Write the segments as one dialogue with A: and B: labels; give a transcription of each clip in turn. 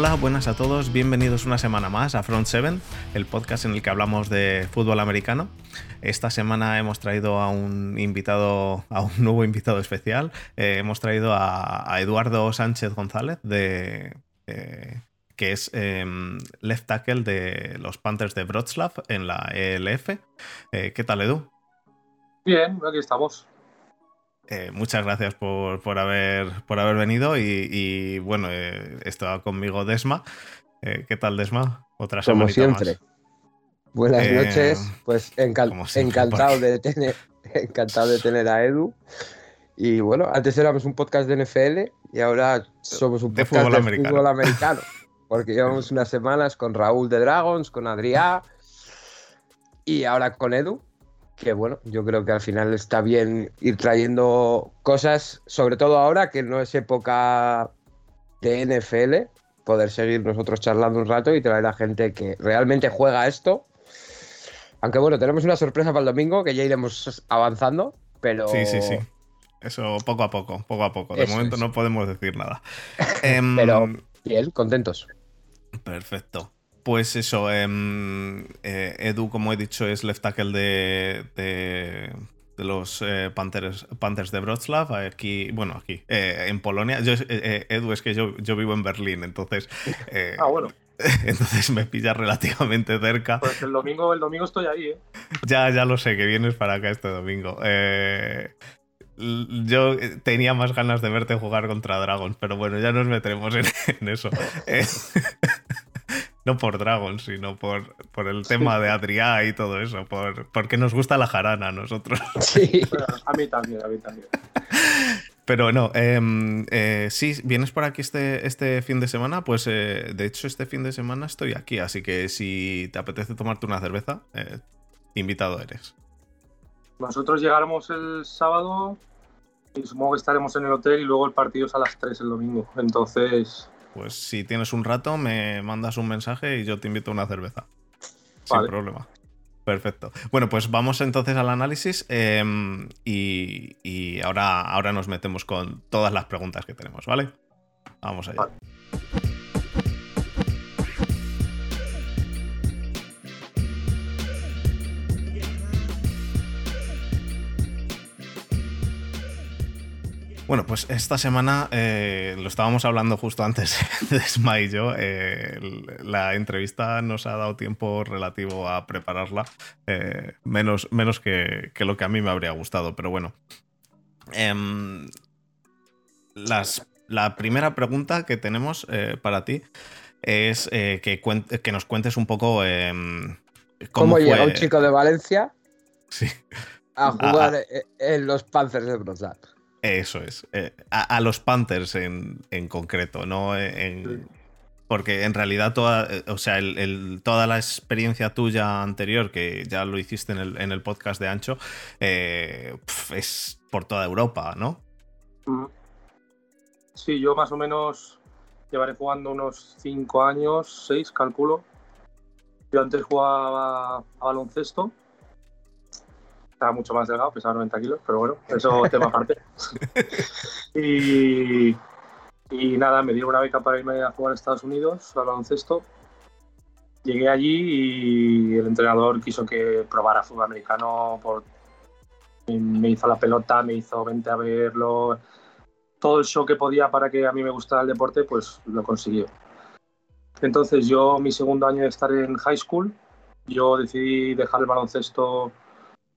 A: Hola, buenas a todos, bienvenidos una semana más a Front 7, el podcast en el que hablamos de fútbol americano. Esta semana hemos traído a un invitado, a un nuevo invitado especial. Eh, hemos traído a, Eduardo Sánchez González, de, eh, que es em, left tackle de los Panthers de Wroclaw en la ELF. Eh, ¿Qué tal, Edu?
B: Bien, aquí estamos.
A: Eh, muchas gracias por, haber, por haber venido y, bueno, eh, estaba conmigo Desma. Eh, ¿Qué tal, Desma?
C: Otra semana. Como siempre. Buenas noches, pues encantado, de tener, encantado de tener a Edu. Y bueno, antes éramos un podcast de NFL y ahora somos un podcast de fútbol, americano. porque llevamos unas semanas con Raúl de Dragons, con Adrià y ahora con Edu que bueno, yo creo que al final está bien ir trayendo cosas, sobre todo ahora que no es época de NFL, poder seguir nosotros charlando un rato y traer a gente que realmente juega esto. Aunque bueno, tenemos una sorpresa para el domingo que ya iremos avanzando, pero...
A: Sí, sí, sí. Eso poco a poco, poco a poco. De momento no podemos decir nada.
C: pero em, bien, contentos.
A: Perfecto. Pues eso, em, eh, Edu, como he dicho, es left tackle de, de, los eh, Panthers, Panthers, de Wrocław, aquí, bueno, aquí, eh, en Polonia. Edu, es que yo, yo, vivo en Berlín, entonces...
B: ah, bueno.
A: Entonces me pilla relativamente cerca.
B: Pues el domingo, el domingo estoy ahí, ¿eh?
A: Ya, ya lo sé, que vienes para acá este domingo. yo tenía más ganas de verte jugar contra Dragons, pero bueno, ya nos meteremos en, en eso. no por Dragon, sino por, por el tema de Adrià y todo eso, por, porque nos gusta la jarana a nosotros.
B: Sí, a mí también, a mí también.
A: Pero no, em, eh, sí, vienes por aquí este, este fin de semana, pues eh, de hecho este fin de semana estoy aquí, así que si te apetece tomarte una cerveza, eh, invitado eres.
B: Nosotros llegáramos el sábado y supongo que estaremos en el hotel y luego el partido es a las 3 el domingo, entonces
A: pues si tienes un rato, me mandas un mensaje y yo te invito a una cerveza. Sin problema. Perfecto. Bueno, pues vamos entonces al análisis em, y, ahora, ahora nos metemos con todas las preguntas que tenemos, ¿vale? Vamos allá. Bueno, pues esta semana eh, lo estábamos hablando justo antes de Sma y yo. Eh, la entrevista nos ha dado tiempo relativo a prepararla, eh, menos, menos que, lo que a mí me habría gustado, pero bueno. Em, la primera pregunta que tenemos para ti es que, que, nos cuentes un poco em,
C: cómo, llega un chico de Valencia
A: sí.
C: a jugar en los Panzers de Brosat.
A: Eso es. Eh, a, los Panthers en, concreto, ¿no? porque en realidad toda, eh, o sea, toda la experiencia tuya anterior, que ya lo hiciste en el, podcast de Ancho, eh, es por toda Europa, ¿no?
B: Sí, yo más o menos llevaré jugando unos 5 años, 6, calculo. Yo antes jugaba a baloncesto estaba mucho más delgado, pesaba 90 kilos, pero bueno, eso tema aparte. y, y nada, me dieron una beca para irme a jugar a Estados Unidos, al baloncesto. Llegué allí y el entrenador quiso que probara fútbol americano. Por, me hizo la pelota, me hizo vente a verlo. Todo el show que podía para que a mí me gustara el deporte, pues lo consiguió. Entonces yo, mi segundo año de estar en high school, yo decidí dejar el baloncesto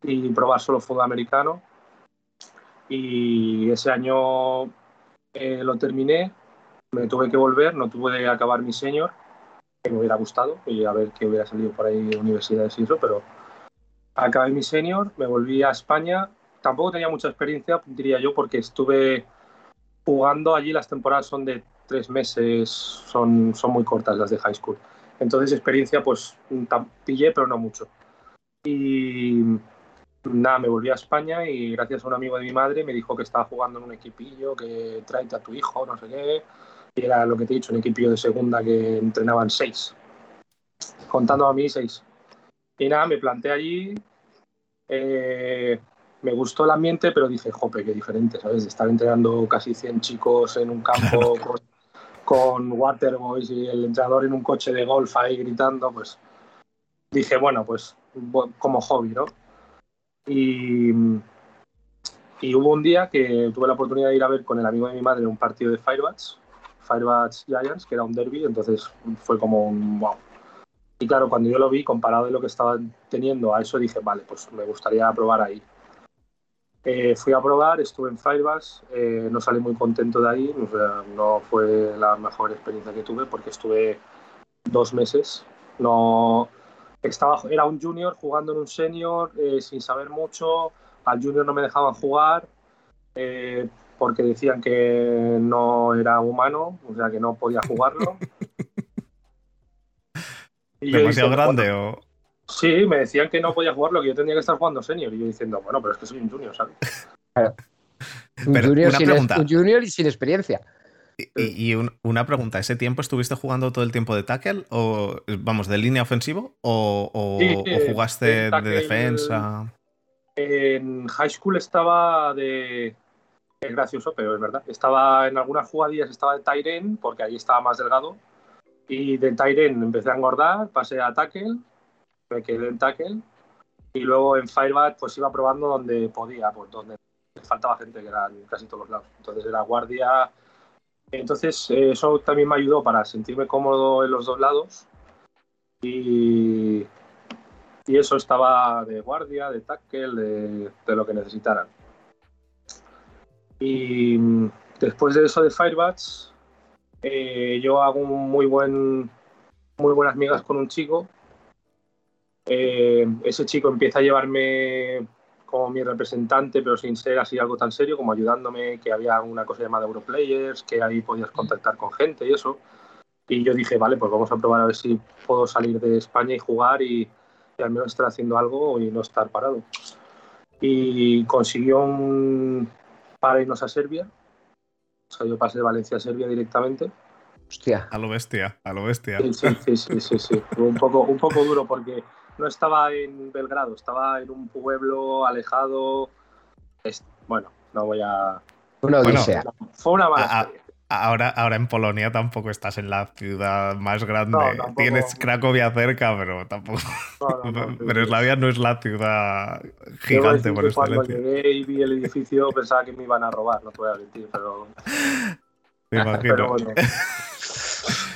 B: y probar solo fútbol americano. Y ese año eh, lo terminé, me tuve que volver, no tuve que acabar mi senior, que me hubiera gustado, y a ver qué hubiera salido por ahí de universidades y eso, pero acabé mi senior, me volví a España. Tampoco tenía mucha experiencia, diría yo, porque estuve jugando allí, las temporadas son de tres meses, son, son muy cortas las de high school. Entonces experiencia pues pillé, pero no mucho. Y nada, me volví a España y gracias a un amigo de mi madre me dijo que estaba jugando en un equipillo, que tráete a tu hijo, no sé qué. Y era lo que te he dicho, un equipillo de segunda que entrenaban seis. Contando a mí, seis. Y nada, me planté allí. Eh, me gustó el ambiente, pero dije, jope, qué diferente, ¿sabes? De estar entrenando casi 100 chicos en un campo con Waterboys y el entrenador en un coche de golf ahí gritando, pues dije, bueno, pues como hobby, ¿no? Y, y hubo un día que tuve la oportunidad de ir a ver con el amigo de mi madre un partido de Firebats, Firebats Giants, que era un derby, entonces fue como un wow. Y claro, cuando yo lo vi, comparado de lo que estaban teniendo a eso, dije, vale, pues me gustaría probar ahí. Eh, fui a probar, estuve en Firebase, eh, no salí muy contento de ahí, no fue la mejor experiencia que tuve porque estuve dos meses. No, estaba, era un junior jugando en un senior eh, sin saber mucho, al junior no me dejaban jugar porque decían que no era humano, o sea que no podía jugarlo.
A: ¿Demasiado grande o...?
B: Sí, me decían que no podía jugarlo, que yo tenía que estar jugando senior. Y yo diciendo, bueno, pero es que soy un junior, ¿sabes?
C: Un, junior sin, un, junior y sin experiencia.
A: Y, una pregunta, ¿ese tiempo estuviste jugando todo el tiempo de tackle? ¿O, vamos, de línea ofensivo? ¿O, jugaste de, defensa?
B: En high school estaba de. Es gracioso, pero es verdad. Estaba en algunas jugadillas, estaba de Tyren, porque ahí estaba más delgado. Y de Tyren empecé a engordar, pasé a tackle me quedé en tackle y luego en Firebat pues iba probando donde podía, pues donde faltaba gente que eran casi todos los lados. Entonces era guardia. Entonces eso también me ayudó para sentirme cómodo en los dos lados y, y eso estaba de guardia, de tackle, de, de lo que necesitaran. Y después de eso de Firebats, eh, yo hago un muy buen, muy buenas migas con un chico eh, ese chico empieza a llevarme como mi representante, pero sin ser así algo tan serio, como ayudándome, que había una cosa llamada Europlayers, que ahí podías contactar con gente y eso. Y yo dije, vale, pues vamos a probar a ver si puedo salir de España y jugar y, al menos estar haciendo algo y no estar parado. Y consiguió un para irnos a Serbia. O sea, yo pasé de Valencia a Serbia directamente.
C: Hostia.
A: A lo bestia, a lo bestia.
B: Sí, sí, sí, sí, sí. un poco, un poco duro porque no estaba en Belgrado, estaba en un pueblo alejado. bueno, no voy a.
C: Una odisea.
B: fue una mala
A: Ahora, ahora en Polonia tampoco estás en la ciudad más grande. Tienes Cracovia cerca, pero tampoco. pero Eslavia no es la ciudad gigante por
B: excelencia. Cuando llegué y vi el edificio pensaba que me iban a robar, no te voy a mentir, pero.
A: Me imagino. Pero bueno.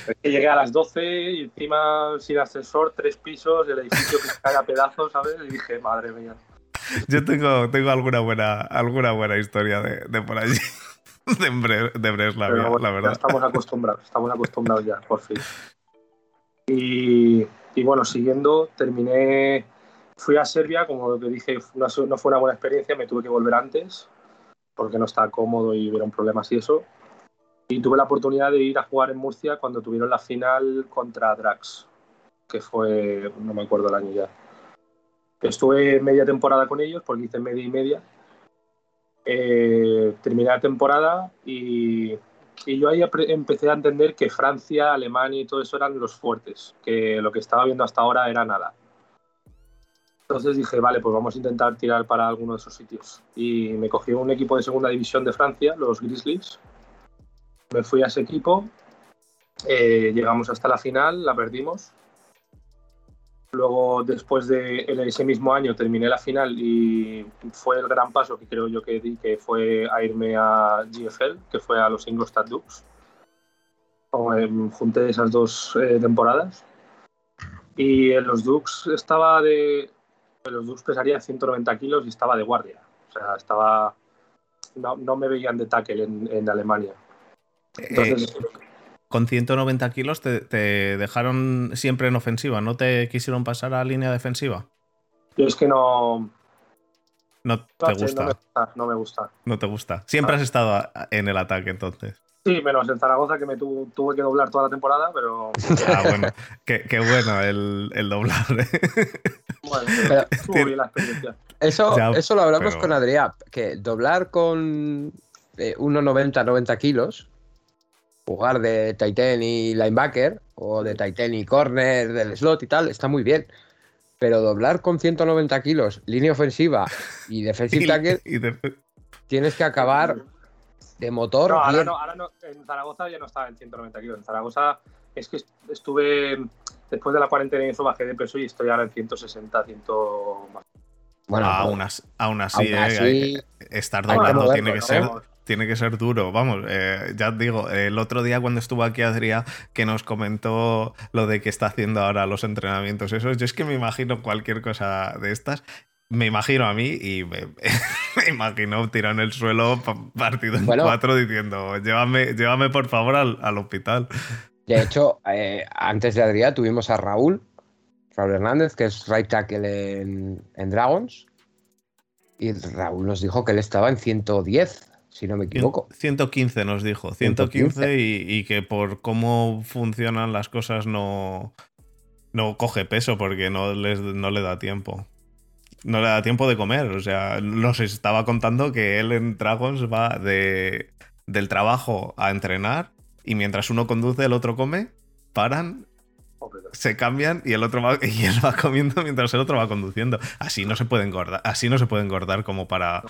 B: Es que llegué a las 12 y encima sin ascensor, tres pisos, el edificio que se cae a pedazos, ¿sabes? Y dije, madre mía.
A: Yo tengo, tengo alguna buena, alguna buena historia de, por allí. De, Breslavia, la verdad.
B: estamos acostumbrados, estamos acostumbrados ya, por fin. Y, bueno, siguiendo, terminé, fui a Serbia, como lo que dije, no, fue una buena experiencia, me tuve que volver antes, porque no estaba cómodo y hubiera un problema así eso. Y tuve la oportunidad de ir a jugar en Murcia cuando tuvieron la final contra Drax, que fue, no me acuerdo el año ya. Estuve media temporada con ellos, porque hice media y media. Eh, terminé la temporada y, y, yo ahí empecé a entender que Francia, Alemania y todo eso eran los fuertes, que lo que estaba viendo hasta ahora era nada. Entonces dije, vale, pues vamos a intentar tirar para alguno de esos sitios. Y me cogí un equipo de segunda división de Francia, los Grizzlies, me fui a ese equipo, eh, llegamos hasta la final, la perdimos. Luego, después de ese mismo año, terminé la final y fue el gran paso que creo yo que di, que fue a irme a GFL, que fue a los Ingolstadt Dukes. junté esas dos eh, temporadas. Y en los Dukes estaba de. En los Dukes pesaría 190 kilos y estaba de guardia. O sea, estaba. No, me veían de tackle en Alemania.
A: Eh, con 190 kilos te, dejaron siempre en ofensiva, ¿no te quisieron pasar a línea defensiva?
B: Yo es que no.
A: No te gusta.
B: No me gusta.
A: No te gusta. Siempre has estado en el ataque entonces.
B: Sí, menos en Zaragoza que me tuve que doblar toda la temporada, pero.
A: Ah, bueno. qué, bueno el, el doblar.
B: ¿eh? Bueno, estuvo bien la experiencia.
C: Eso, eso lo hablamos con Adrián, que doblar con 1,90, eh, 90 kilos jugar de Titan y linebacker o de Titan y corner del slot y tal, está muy bien. Pero doblar con 190 kilos, línea ofensiva y defensive tackle, tienes que acabar de motor.
B: No, ahora no, ahora no, en Zaragoza ya no estaba en 190 kilos. En Zaragoza es que estuve, después de la cuarentena y eso bajé de peso y estoy ahora en 160, 100
A: Bueno, aún, así, aún así, eh, estar doblando tiene que ser tiene que ser duro. Vamos, eh, ya digo, el otro día cuando estuvo aquí Adrián, que nos comentó lo de que está haciendo ahora los entrenamientos, eso, yo es que me imagino cualquier cosa de estas. Me imagino a mí y me, imagino tirado en el suelo partido en cuatro diciendo, llévame, llévame por favor al, hospital.
C: De hecho, eh, antes de Adrián tuvimos a Raúl, Raúl Hernández, que es right tackle en, en Dragons. Y Raúl nos dijo que él estaba en 110 si no me equivoco.
A: 115 nos dijo, 115, Y, que por cómo funcionan las cosas no, no coge peso porque no, les, no le da tiempo. No le da tiempo de comer. O sea, nos estaba contando que él en Dragons va de, del trabajo a entrenar y mientras uno conduce, el otro come, paran se cambian y el otro va, y él va comiendo mientras el otro va conduciendo. Así no se puede engordar, así no se puede engordar como para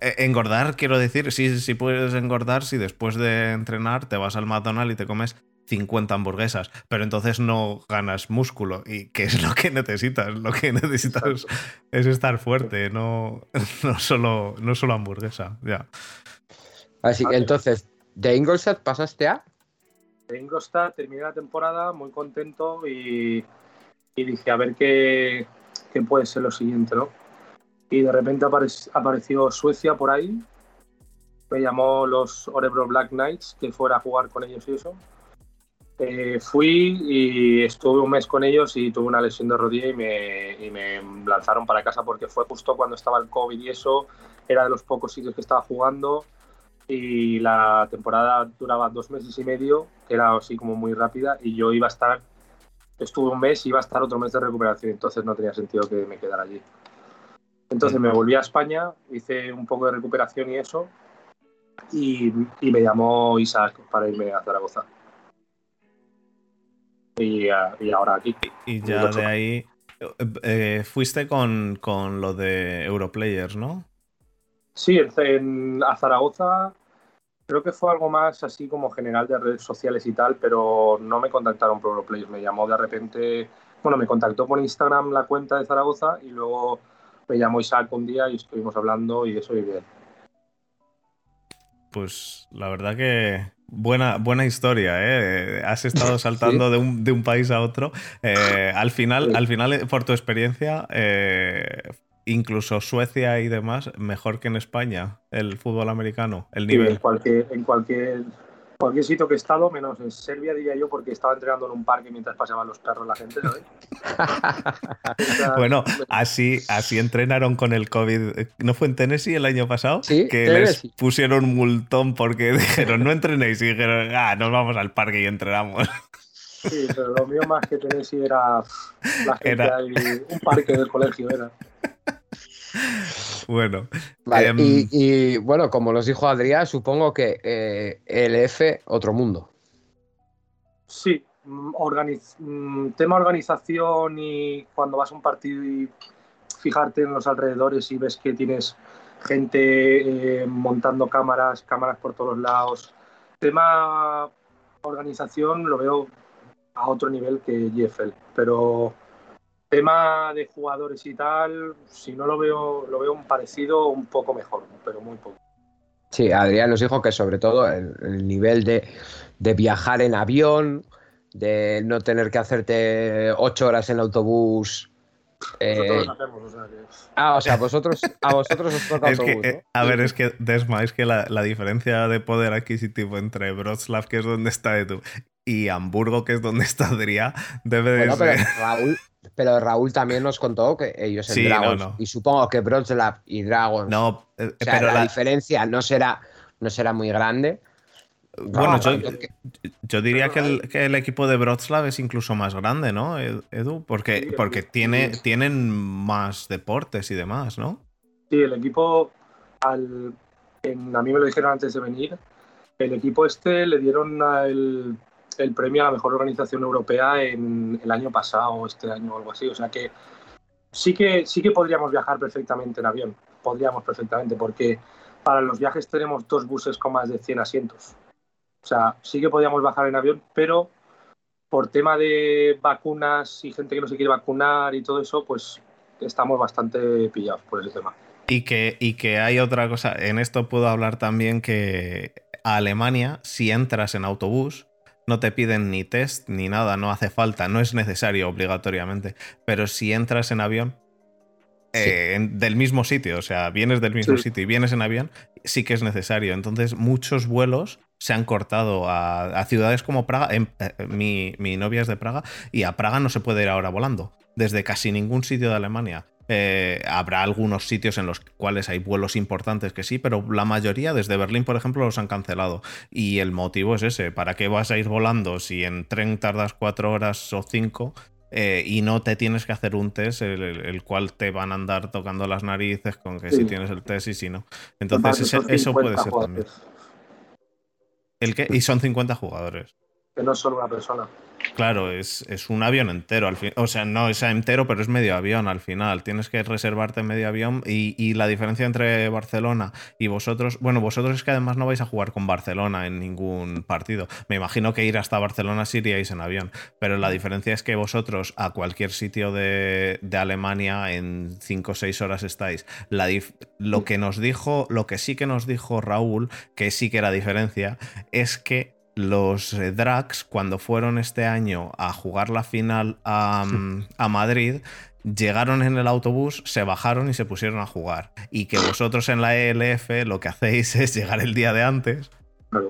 A: eh, engordar, quiero decir, sí, sí puedes engordar si después de entrenar te vas al McDonald's y te comes 50 hamburguesas, pero entonces no ganas músculo y qué es lo que necesitas, lo que necesitas es estar fuerte, no, no solo no solo hamburguesa, ya.
C: Así que entonces de Ingolstadt pasaste a
B: Ingolstadt, terminé la temporada muy contento y, dije, a ver qué, puede ser lo siguiente, ¿no? Y de repente apareció Suecia por ahí, me llamó los Orebro Black Knights, que fuera a jugar con ellos y eso. Eh, fui y estuve un mes con ellos y tuve una lesión de rodilla y me, y me, lanzaron para casa porque fue justo cuando estaba el COVID y eso, era de los pocos sitios que estaba jugando y la temporada duraba dos meses y medio, que era así como muy rápida, y yo iba a estar, estuve un mes y iba a estar otro mes de recuperación, entonces no tenía sentido que me quedara allí. Entonces me volví a España, hice un poco de recuperación y eso, y, me llamó Isaac para irme a Zaragoza. Y, ahora aquí.
A: Y ya de ahí eh, fuiste con, con lo de Europlayers, ¿no?
B: Sí, en, a Zaragoza creo que fue algo más así como general de redes sociales y tal, pero no me contactaron por Europlays. Me llamó de repente, bueno, me contactó por Instagram la cuenta de Zaragoza y luego me llamó Isaac un día y estuvimos hablando y eso y bien.
A: Pues la verdad que buena, buena historia, ¿eh? Has estado saltando de, un, de, un, país a otro. Eh, al final, al final, por tu experiencia, eh, incluso Suecia y demás, mejor que en España, el fútbol americano, el nivel.
B: en cualquier, en cualquier, cualquier sitio que he estado, menos en Serbia, diría yo, porque estaba entrenando en un parque mientras pasaban los perros la gente, ¿sabes?
A: bueno, así, así entrenaron con el COVID. ¿No fue en Tennessee el año pasado?
C: Sí,
A: que les pusieron un multón porque dijeron, no entrenéis, y dijeron, ah, nos vamos al parque y entrenamos.
B: Sí, pero lo mío más que Tennessee era la gente un parque del colegio, era.
A: Bueno.
C: Em, y, bueno, como nos dijo Adrián, supongo que eh, LF, otro mundo.
B: Sí, mm, mm, tema organización y cuando vas a un partido y fijarte en los alrededores y ves que tienes gente eh, montando cámaras, cámaras por todos lados. Tema organización lo veo a otro nivel que GFL, pero tema de jugadores y tal, si no lo veo, lo veo un parecido un poco mejor, pero muy poco.
C: Sí, Adrián nos dijo que sobre todo el, nivel de, viajar en avión, de no tener que hacerte ocho horas en autobús.
B: Eh, hacemos, o sea
C: Ah, o sea, vosotros, a vosotros os toca autobús,
A: eh, A ver, es que, Desma, es que la, diferencia de poder adquisitivo entre Wrocław, que es donde está Edu, y Hamburgo, que es donde está Adrián, debe de
C: ser... Raúl, pero Raúl también nos contó que ellos en Dragons, y supongo que Wroclaw y Dragons,
A: no,
C: eh, pero la, diferencia no será, no será muy grande.
A: Bueno, yo, diría que el, equipo de Wroclaw es incluso más grande, ¿no, Edu? Porque, porque tiene, tienen más deportes y demás, ¿no?
B: Sí, el equipo, al, a mí me lo dijeron antes de venir, el equipo este le dieron el el premio a la mejor organización europea en el año pasado, este año o algo así. O sea que sí que sí que podríamos viajar perfectamente en avión, podríamos perfectamente, porque para los viajes tenemos dos buses con más de 100 asientos. O sea, sí que podíamos bajar en avión, pero por tema de vacunas y gente que no se quiere vacunar y todo eso, pues estamos bastante pillados por ese tema.
A: Y que, y que hay otra cosa, en esto puedo hablar también que a Alemania, si entras en autobús, no te piden ni test ni nada, no hace falta, no es necesario obligatoriamente. Pero si entras en avión, eh, del mismo sitio, o sea, vienes del mismo sitio y vienes en avión, sí que es necesario. Entonces, muchos vuelos se han cortado a, ciudades como Praga. Eh, mi, mi novia es de Praga y a Praga no se puede ir ahora volando. Desde casi ningún sitio de Alemania. Eh, habrá algunos sitios en los cuales hay vuelos importantes que sí, pero la mayoría desde Berlín, por ejemplo, los han cancelado. Y el motivo es ese, ¿para qué vas a ir volando si en tren tardas cuatro horas o cinco? Eh, y no te tienes que hacer un test, el, cual te van a andar tocando las narices con que si tienes el test y si no. Entonces, eso puede ser también. ¿El qué? Y son 50 jugadores.
B: Que no solo una persona.
A: Claro, es, un avión entero al fin. O sea, no es entero, pero es medio avión al final. Tienes que reservarte medio avión. Y, la diferencia entre Barcelona y vosotros. Bueno, vosotros es que además no vais a jugar con Barcelona en ningún partido. Me imagino que ir hasta Barcelona sí iríais en avión. Pero la diferencia es que vosotros a cualquier sitio de, Alemania en 5 o 6 horas estáis. lo que nos dijo, lo que sí que nos dijo Raúl, que sí que era diferencia, es que los eh, Drax, cuando fueron este año a jugar la final a, Madrid, llegaron en el autobús, se bajaron y se pusieron a jugar. Y que vosotros en la ELF lo que hacéis es llegar el día de antes,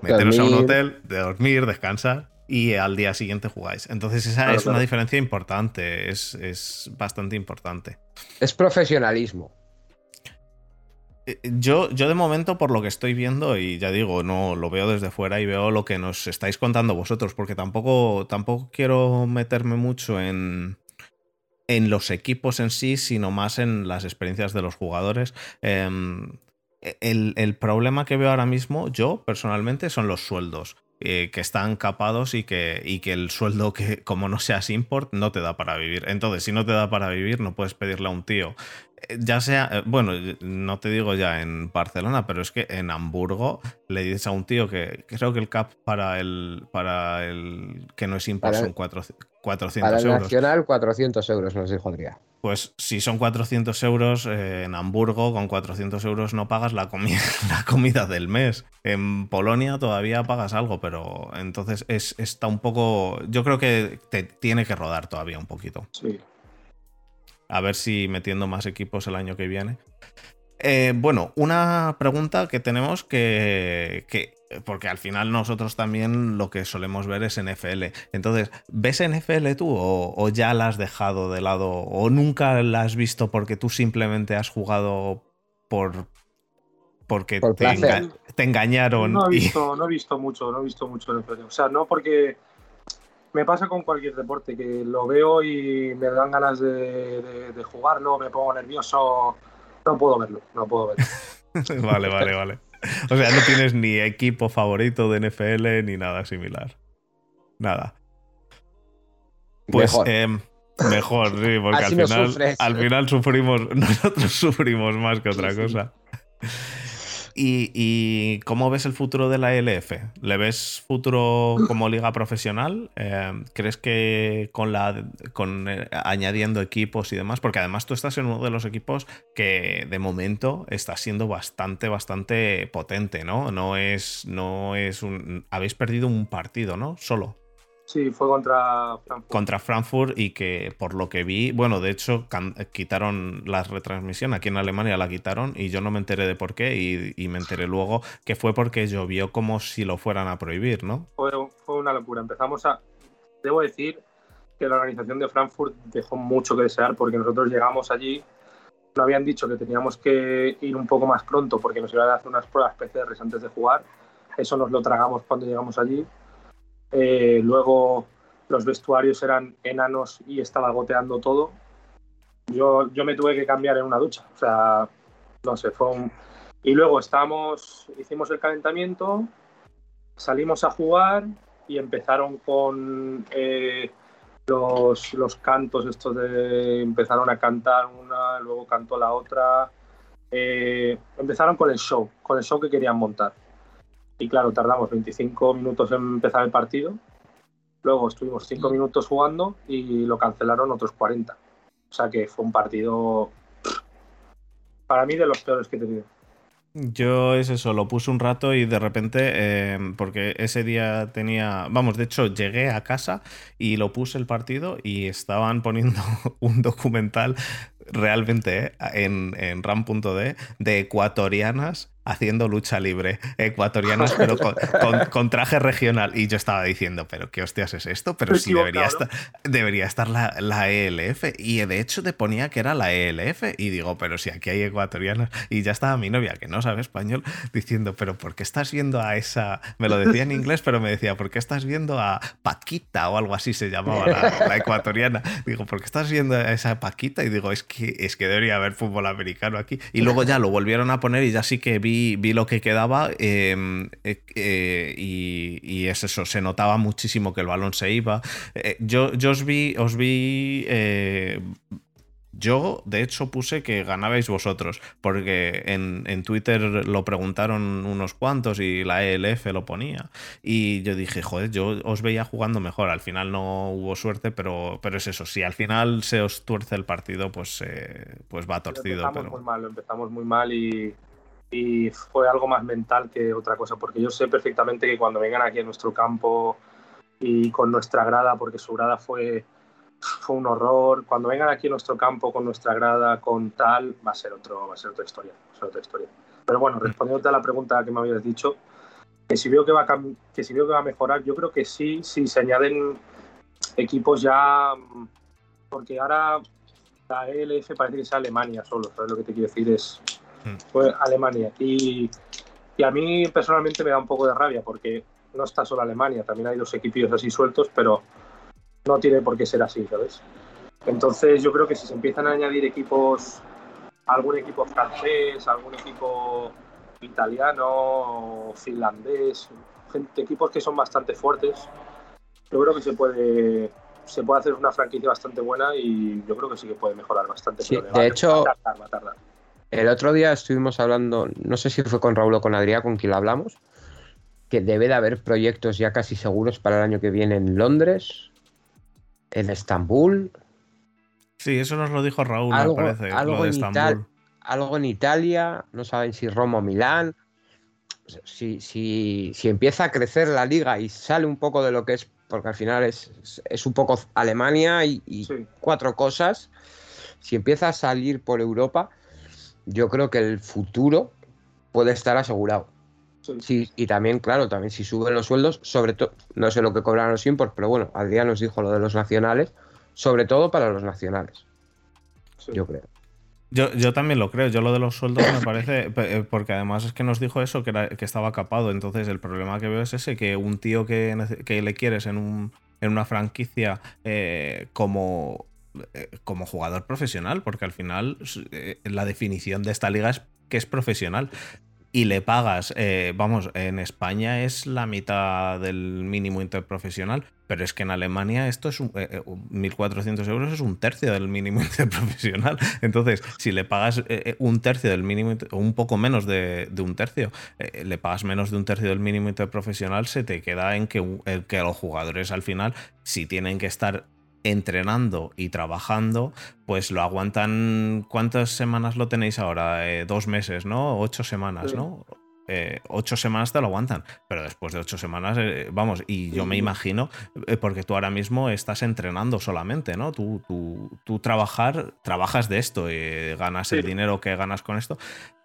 A: meteros a un hotel, de dormir, descansar y al día siguiente jugáis. Entonces esa es una diferencia importante, es, es bastante importante.
C: Es profesionalismo.
A: Eh, yo, yo de momento, por lo que estoy viendo, y ya digo, no lo veo desde fuera y veo lo que nos estáis contando vosotros, porque tampoco, tampoco quiero meterme mucho en, en los equipos en sí, sino más en las experiencias de los jugadores. Em, el, el, problema que veo ahora mismo, yo personalmente, son los sueldos. Eh, que están capados y que, y que el sueldo que, como no seas import, no te da para vivir. Entonces, si no te da para vivir, no puedes pedirle a un tío ya sea, eh, bueno, no te digo ya en Barcelona, pero es que en Hamburgo le dices a un tío que creo que el cap para el para el que no es impar son 400 para el
C: euros. nacional 400 euros nos dijo Adrián.
A: Pues si son 400 euros eh, en Hamburgo, con 400 euros no pagas la, comida, la comida del mes. En Polonia todavía pagas algo, pero entonces es, está un poco... Yo creo que te tiene que rodar todavía un poquito.
B: Sí.
A: A ver si metiendo más equipos el año que viene. Eh, bueno, una pregunta que tenemos que, porque al final nosotros también lo que solemos ver es NFL. Entonces, ¿ves NFL tú o, ya la has dejado de lado o nunca la has visto porque tú simplemente has jugado por porque te, engañaron?
B: No he, visto, no he visto mucho, no he visto mucho NFL. O sea, no porque me pasa con cualquier deporte, que lo veo y me dan ganas de, jugarlo, me pongo nervioso, no puedo verlo, no puedo verlo.
A: vale, vale, vale. O sea, no tienes ni equipo favorito de NFL ni nada similar. Nada. Pues mejor, em, mejor sí, porque al final, al final sufrimos, nosotros sufrimos más que otra cosa. ¿Y, cómo ves el futuro de la LF? ¿Le ves futuro como liga profesional? Eh, ¿Crees que con la con eh, añadiendo equipos y demás? Porque además tú estás en uno de los equipos que de momento está siendo bastante, bastante potente, ¿no? No es, no es un. Habéis perdido un partido, ¿no? Solo.
B: Sí, fue contra Frankfurt.
A: Contra Frankfurt y que por lo que vi, bueno, de hecho quitaron la retransmisión, aquí en Alemania la quitaron y yo no me enteré de por qué y, me enteré luego que fue porque llovió como si lo fueran a prohibir, ¿no?
B: Fue, fue una locura. Empezamos a... Debo decir que la organización de Frankfurt dejó mucho que desear porque nosotros llegamos allí, nos habían dicho que teníamos que ir un poco más pronto porque nos iban a hacer unas pruebas PCR antes de jugar. Eso nos lo tragamos cuando llegamos allí eh, luego los vestuarios eran enanos y estaba goteando todo. Yo, yo me tuve que cambiar en una ducha. O sea, no sé, fue un... Y luego estamos, hicimos el calentamiento, salimos a jugar y empezaron con eh, los, cantos estos. Empezaron a cantar una, luego cantó la otra eh, empezaron con el show, con el show que querían montar. Y claro, tardamos 25 minutos en empezar el partido. Luego estuvimos 5 mm. minutos jugando y lo cancelaron otros 40. O sea que fue un partido para mí de los peores que he tenido.
A: Yo es eso, lo puse un rato y de repente, em, porque ese día tenía, vamos, de hecho llegué a casa y lo puse el partido y estaban poniendo un documental realmente eh, en, en RAM.d de ecuatorianas haciendo lucha libre ecuatorianas, pero con, traje regional. Y yo estaba diciendo, pero ¿qué hostias es esto? Pero sí debería estar, debería estar la, la, ELF. Y de hecho te ponía que era la ELF. Y digo, pero si aquí hay ecuatorianas. Y ya estaba mi novia, que no sabe español, diciendo, pero ¿por qué estás viendo a esa... Me lo decía en inglés, pero me decía, ¿por qué estás viendo a Paquita o algo así se llamaba la, ecuatoriana? Digo, ¿por qué estás viendo a esa Paquita? Y digo, es que, es que debería haber fútbol americano aquí. Y luego ya lo volvieron a poner y ya sí que vi vi, lo que quedaba em, eh, eh, y, es eso, se notaba muchísimo que el balón se iba. Eh, yo, yo os vi, os vi yo, de hecho, puse que ganabais vosotros, porque en, Twitter lo preguntaron unos cuantos y la ELF lo ponía. Y yo dije, joder, yo os veía jugando mejor. Al final no hubo suerte, pero, pero es eso. Si al final se os tuerce el partido, pues, pues va torcido.
B: Empezamos muy mal, empezamos muy mal y y fue algo más mental que otra cosa, porque yo sé perfectamente que cuando vengan aquí a nuestro campo y con nuestra grada, porque su grada fue, fue un horror, cuando vengan aquí a nuestro campo con nuestra grada, con tal, va a ser, otro, va a ser otra historia, otra historia. Pero bueno, respondiendo a la pregunta que me habías dicho, que si veo que va a, que si veo que va a mejorar, yo creo que sí, si se añaden equipos ya, porque ahora la ELF parece que es Alemania solo, ¿sabes lo que te quiero decir? Es, fue Alemania. Y, y, a mí personalmente me da un poco de rabia porque no está solo Alemania, también hay dos equipos así sueltos, pero no tiene por qué ser así, ¿sabes? Entonces yo creo que si se empiezan a añadir equipos, algún equipo francés, algún equipo italiano, finlandés, equipos que son bastante fuertes, yo creo que se puede se puede hacer una franquicia bastante buena y yo creo que sí que puede mejorar bastante.
C: de hecho, el otro día estuvimos hablando, no sé si fue con Raúl o con Adrián, con quien lo hablamos, que debe de haber proyectos ya casi seguros para el año que viene en Londres, en Estambul.
A: Sí, eso nos lo dijo Raúl, me parece.
C: Algo, en algo en Italia, no saben si Roma o Milán. Si, si, si, empieza a crecer la liga y sale un poco de lo que es, porque al final es, es un poco Alemania y, cuatro cosas, si empieza a salir por Europa, yo creo que el futuro puede estar asegurado. Sí. y también, claro, también si suben los sueldos, sobre todo, no sé lo que cobran los imports, pero bueno, día nos dijo lo de los nacionales, sobre todo para los nacionales. Yo creo.
A: Yo, yo, también lo creo. Yo lo de los sueldos me parece. Eh, porque además es que nos dijo eso, que, que estaba capado. Entonces, el problema que veo es ese: que un tío que, que le quieres en, un, en una franquicia eh, como como jugador profesional, porque al final eh, la definición de esta liga es que es profesional. Y le pagas, eh, vamos, en España es la mitad del mínimo interprofesional, pero es que en Alemania esto es un, 1.400 euros es un tercio del mínimo interprofesional. Entonces, si le pagas un tercio del mínimo, o un poco menos de, un tercio, le pagas menos de un tercio del mínimo interprofesional, se te queda en que, que los jugadores al final, si tienen que estar entrenando y trabajando, pues lo aguantan. ¿Cuántas semanas lo tenéis ahora? Eh, dos meses, ¿no? Ocho semanas, ¿no? Eh, ocho semanas te lo aguantan, pero después de ocho semanas, eh, vamos, y yo me imagino, porque tú ahora mismo estás entrenando solamente, ¿no? Tú, tú, tú trabajar, trabajas de esto y ganas el dinero que ganas con esto,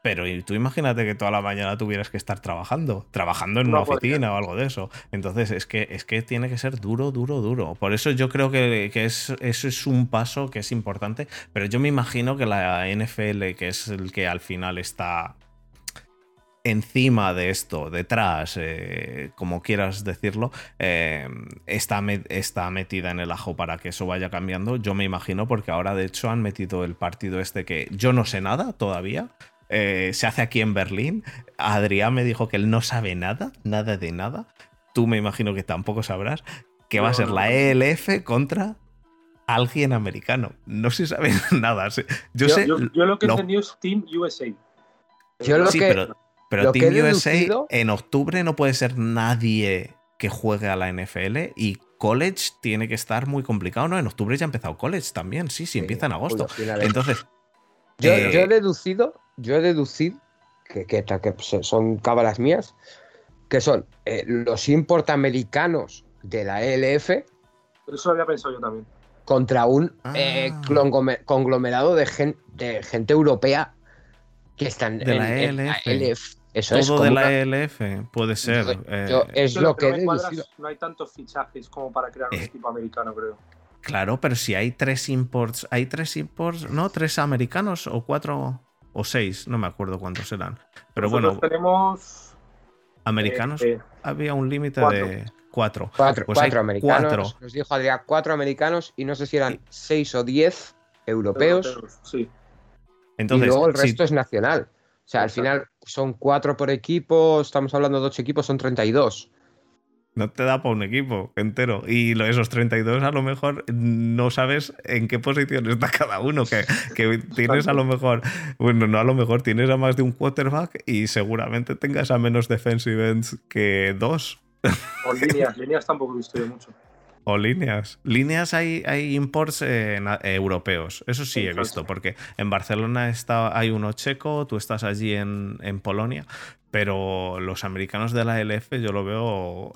A: pero tú imagínate que toda la mañana tuvieras que estar trabajando, trabajando en una oficina o algo de eso. Entonces es que, es que tiene que ser duro, duro, duro. Por eso yo creo que, es, eso es un paso que es importante, pero yo me imagino que la NFL, que es el que al final está encima de esto, detrás, eh, como quieras decirlo, eh, está, está, metida en el ajo para que eso vaya cambiando. Yo me imagino porque ahora de hecho han metido el partido este que yo no sé nada todavía, eh, se hace aquí en Berlín. Adrián me dijo que él no sabe nada, nada de nada. Tú me imagino que tampoco sabrás que va a ser la ELF contra alguien americano. No se sabe nada. Yo, sé,
B: yo, lo que he entendido es Team USA.
A: Yo lo que, pero, pero Team USA en octubre no puede ser nadie que juegue a la NFL y college tiene que estar muy complicado, ¿no? En octubre ya ha empezado college también, sí, sí, empieza en agosto. Entonces.
C: Yo, he eh, deducido, yo he deducido que, que, son cábalas mías, que son eh, los import americanos de la ELF.
B: Eso lo había pensado yo también.
C: Contra un eh, ah. conglomerado de, gente europea que están
A: de la ELF. Eso Todo de la ELF puede ser.
C: es lo que,
B: no hay tantos fichajes como para crear un equipo americano, creo.
A: Claro, pero si hay tres imports, hay tres imports, ¿no? Tres americanos o cuatro o seis, no me acuerdo cuántos eran. Pero bueno.
B: tenemos.
A: Americanos. Eh, había un límite de cuatro.
C: Cuatro, pues cuatro americanos. Nos dijo Adrián, cuatro americanos y no sé si eran seis o diez europeos.
B: sí.
C: Entonces, y luego el resto es nacional. O sea, al final son cuatro por equipo, estamos hablando de ocho equipos, son 32
A: no te da para un equipo entero. Y esos 32 a lo mejor no sabes en qué posición está cada uno. Que, que, tienes a lo mejor, bueno, no a lo mejor tienes a más de un quarterback y seguramente tengas a menos defensive ends que dos.
B: O líneas, líneas tampoco he visto yo mucho.
A: O líneas. Líneas hay, hay imports eh, europeos. Eso sí he visto, porque en Barcelona está, hay uno checo, tú estás allí en, en Polonia, pero los americanos de la LF yo lo veo,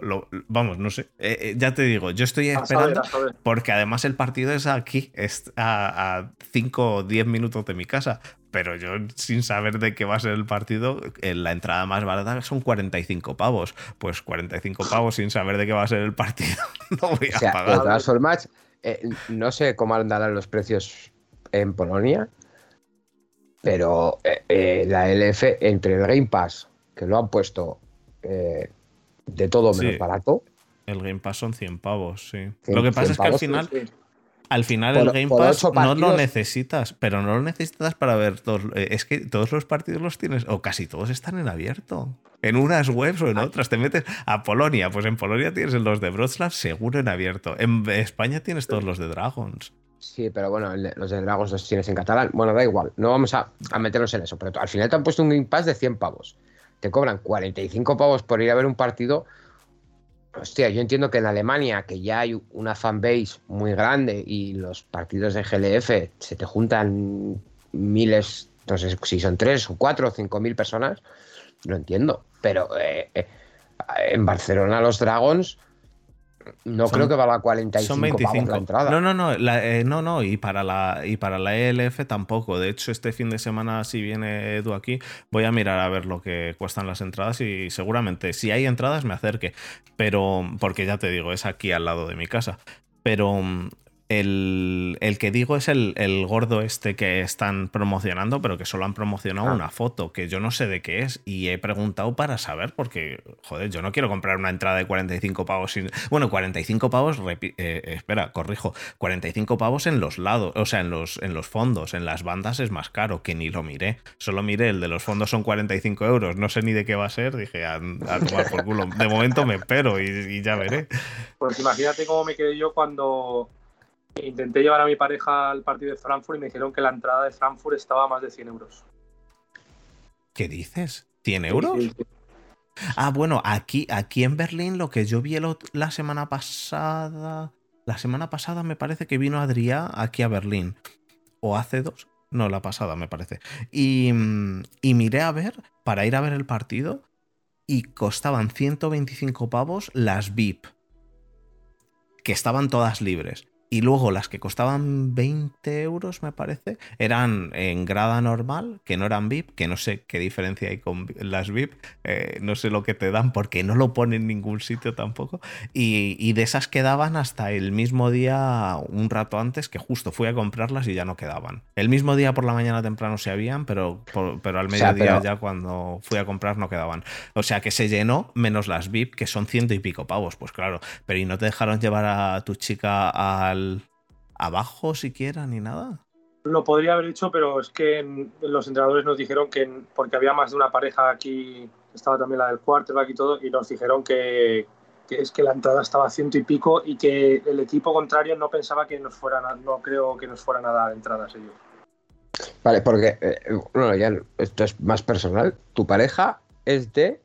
A: vamos, no sé, eh, eh, ya te digo, yo estoy esperando porque además el partido es aquí, es a 5 o 10 minutos de mi casa, pero yo sin saber de qué va a ser el partido, en eh, la entrada más barata son 45 pavos, pues 45 pavos sin saber de qué va a ser el partido, no voy a pagar.
C: no sé cómo andarán los precios en Polonia, pero la LF entre el Game Pass que lo han puesto eh, de todo menos barato.
A: El Game Pass son 100 pavos, sí. lo que pasa es que al final, al final el Game Pass no lo necesitas, pero no lo necesitas para ver todos. Eh, es que todos los partidos los tienes, o casi todos están en abierto. En unas webs o en otras. Te metes a Polonia, pues en Polonia tienes los de Wrocław seguro en abierto. En España tienes todos los de Dragons.
C: Sí, pero bueno, los de Dragons los tienes en catalán. Bueno, da igual, no vamos a, a meternos en eso. Pero al final te han puesto un Game Pass de 100 pavos te cobran 45 pavos por ir a ver un partido. Hostia, yo entiendo que en Alemania, que ya hay una fanbase muy grande y los partidos de GLF se te juntan miles, no sé si son tres o cuatro o cinco mil personas, lo entiendo. Pero eh, eh, en Barcelona los Dragons no creo que valga 45 son 25. la entrada.
A: No, no, no, eh, no, no, y para la y para la ELF tampoco. De hecho, este fin de semana si viene Edu aquí, voy a mirar a ver lo que cuestan las entradas y seguramente si hay entradas me acerque, pero porque ya te digo, es aquí al lado de mi casa. Pero el, que digo es el, gordo este que están promocionando, pero que solo han promocionado ah. una foto, que yo no sé de qué es. Y he preguntado para saber, porque, joder, yo no quiero comprar una entrada de 45 pavos sin. Bueno, 45 pavos, eh, espera, corrijo. 45 pavos en los lados, o sea, en los, en los fondos. En las bandas es más caro, que ni lo miré. Solo miré el de los fondos son 45 euros. No sé ni de qué va a ser. Dije, a, tomar por culo. De momento me espero y, y ya veré.
B: Pues imagínate cómo me quedé yo cuando Intenté llevar a mi pareja al partido de Frankfurt y me dijeron que la entrada de Frankfurt estaba a más de 100 euros.
A: ¿Qué dices? ¿100 euros? Ah, bueno, aquí, aquí en Berlín lo que yo vi la semana pasada. La semana pasada me parece que vino Adrián aquí a Berlín. O hace dos. No, la pasada me parece. Y, y miré a ver, para ir a ver el partido, y costaban 125 pavos las VIP. Que estaban todas libres. Y luego las que costaban 20 euros, me parece, eran en grada normal, que no eran VIP, que no sé qué diferencia hay con las VIP, eh, no sé lo que te dan porque no lo ponen en ningún sitio tampoco. Y, de esas quedaban hasta el mismo día, un rato antes, que justo fui a comprarlas y ya no quedaban. El mismo día por la mañana temprano se habían, pero, pero al mediodía ya cuando fui a comprar no quedaban. O sea que se llenó menos las VIP, que son ciento y pico pavos, pues claro. Pero ¿y no te dejaron llevar a tu chica al abajo siquiera ni nada?
B: Lo podría haber dicho, pero es que los entrenadores nos dijeron que porque había más de una pareja aquí, estaba también la del quarterback y todo, y nos dijeron que, es que la entrada estaba a ciento y pico y que el equipo contrario no pensaba que nos fueran, no creo que nos fueran a dar entradas ellos.
C: Vale, porque eh, bueno, ya esto es más personal. Tu pareja es de.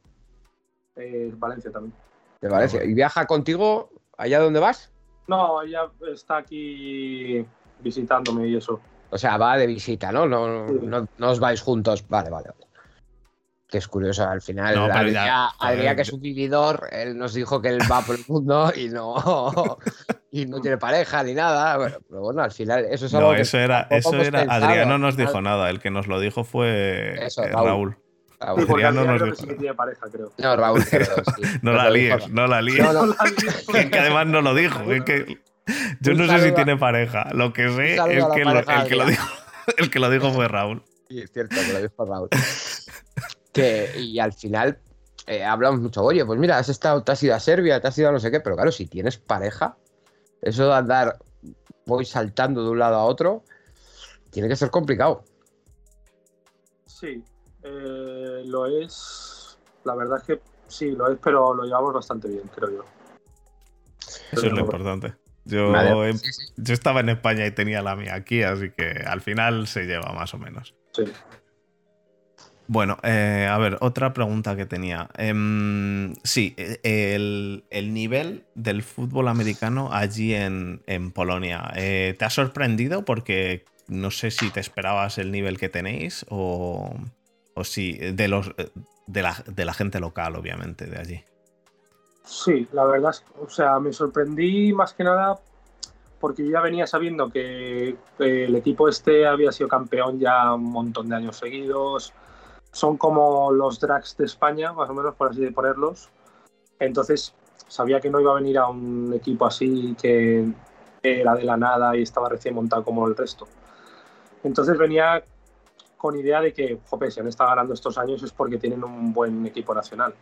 B: Eh, Valencia también.
C: De Valencia. ¿Y viaja contigo allá donde vas?
B: No, ella está aquí visitándome y eso.
C: O sea, va de visita, ¿no? No, no, os vais juntos. Vale, vale. Que es curioso, al final, no, Adrián, que es un vividor, él nos dijo que él va por el mundo y no, y no tiene pareja ni nada. Bueno, pero bueno, al final, eso es algo.
A: No, eso era, eso era. Adrián no nos dijo nada, el que nos lo dijo fue eh, Raúl.
B: Raúl. Adrián no nos dijo. Sí tiene pareja, creo. No,
C: Raúl, sí.
A: no, la líes, no la líes, no la líes. que además no lo dijo. Es que yo no sé si tiene pareja. Lo que sé es que el, que lo dijo, el que lo dijo fue Raúl.
C: Sí, es cierto, que lo dijo Raúl. que, y al final eh, hablamos mucho, oye, pues mira, has estado, te has ido a Serbia, te has ido a no sé qué, pero claro, si tienes pareja, eso de andar, voy saltando de un lado a otro, tiene que ser complicado.
B: Sí, eh, lo es. La verdad es que sí, lo es, pero lo llevamos bastante bien, creo yo.
A: Eso es lo importante. Yo, yo estaba en España y tenía la mía aquí, así que al final se lleva más o menos.
B: Sí.
A: Bueno, eh, a ver, otra pregunta que tenía. Em, sí, el, nivel del fútbol americano allí en, Polonia, eh, ¿te ha sorprendido? Porque no sé si te esperabas el nivel que tenéis o, o si de, los, de, la, de la gente local, obviamente, de allí.
B: Sí, la verdad, o sea, me sorprendí más que nada porque yo ya venía sabiendo que el equipo este había sido campeón ya un montón de años seguidos. Son como los drags de España, más o menos, por así ponerlos. Entonces, sabía que no iba a venir a un equipo así que era de la nada y estaba recién montado como el resto. Entonces venía con idea de que, jope, si han estado ganando estos años es porque tienen un buen equipo nacional.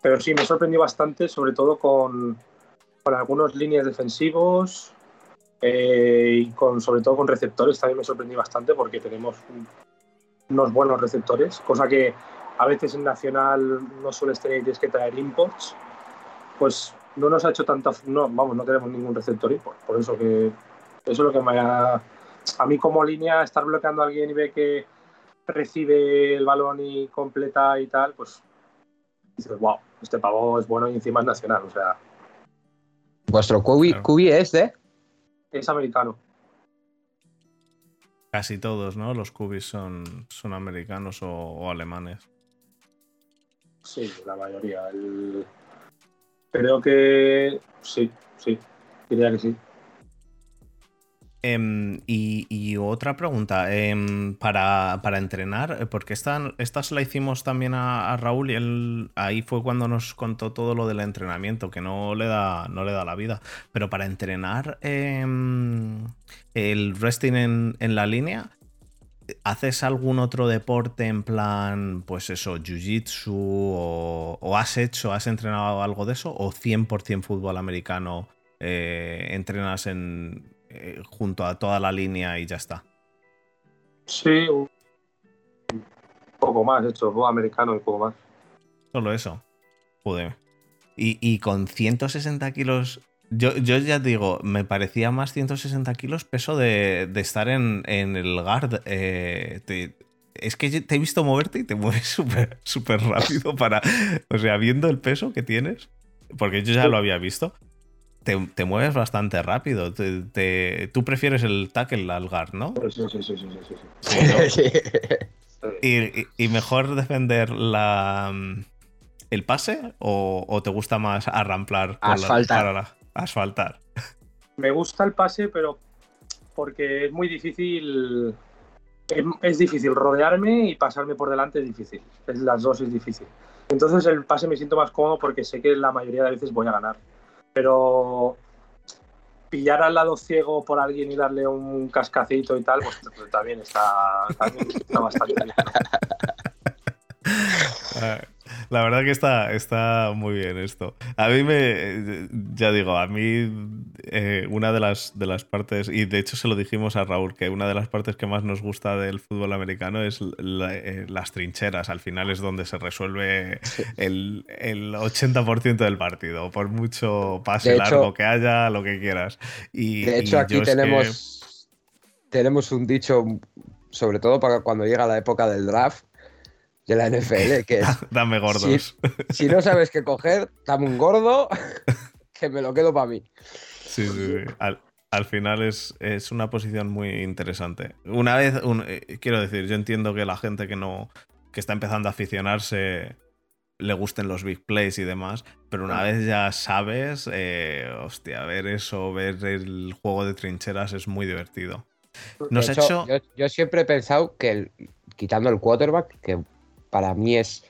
B: Pero sí, me sorprendió bastante, sobre todo con, con algunos líneas defensivos eh, y con, sobre todo con receptores. También me sorprendí bastante porque tenemos unos buenos receptores, cosa que a veces en Nacional no sueles tener, tienes que traer imports. Pues no nos ha hecho tanta. No, vamos, no tenemos ningún receptor import. Por eso que. Eso es lo que me ha. A mí, como línea, estar bloqueando a alguien y ve que recibe el balón y completa y tal, pues dices, wow, este pavo es bueno y encima es nacional, o sea.
C: ¿Vuestro QB, es de?
B: Es americano.
A: Casi todos, ¿no? Los cubis son, son americanos o, alemanes.
B: Sí, la mayoría. Creo que sí, sí, diría que sí.
A: Em, y, otra pregunta, em, para, entrenar, eh, porque esta, esta se la hicimos también a, Raúl y él ahí fue cuando nos contó todo lo del entrenamiento, que no le da, no le da la vida. Pero para entrenar em, el resting en, la línea, ¿haces algún otro deporte en plan, pues eso, jiu-jitsu o, o, has hecho, has entrenado algo de eso? ¿O 100% fútbol americano eh, entrenas en eh, junto a toda la línea y ya está.
B: Sí, un poco más, de hecho, americano y poco más.
A: Solo eso. Joder. Y, con 160 kilos. Yo, yo, ya digo, me parecía más 160 kilos peso de, estar en, el guard. Eh, es que te he visto moverte y te mueves súper súper rápido para. O sea, viendo el peso que tienes. Porque yo ya lo había visto te, mueves bastante rápido. tú prefieres el tackle al guard, ¿no?
B: Sí, sí, sí, sí,
A: ¿Y, mejor defender la, el pase o, te gusta más arramplar?
C: Asfaltar.
A: asfaltar.
B: Me gusta el pase, pero porque es muy difícil. Es, difícil rodearme y pasarme por delante es difícil. Es, las dos es difícil. Entonces el pase me siento más cómodo porque sé que la mayoría de veces voy a ganar pero pillar al lado ciego por alguien y darle un cascacito y tal, pues, pues también está, también está bastante bien.
A: La verdad que está, está muy bien esto. A mí me, ya digo, a mí eh, una de las, de las partes, y de hecho se lo dijimos a Raúl, que una de las partes que más nos gusta del fútbol americano es eh, las trincheras. Al final es donde se resuelve el, el 80% del partido, por mucho pase largo que haya, lo que quieras. Y,
C: de hecho, aquí tenemos, tenemos un dicho sobre todo para cuando llega la época del draft de la NFL, que es...
A: dame gordos.
C: Si, no sabes qué coger, dame un gordo que me lo quedo para mí.
A: Sí, sí, sí. Al, final es, es, una posición muy interesante. Una vez, eh, quiero decir, yo entiendo que la gente que no que está empezando a aficionarse le gusten los big plays y demás, pero una vez ya sabes, eh, hostia, ver eso, ver el juego de trincheras es muy divertido.
C: Nos hecho, yo, siempre he pensado que quitando el quarterback, que para mí es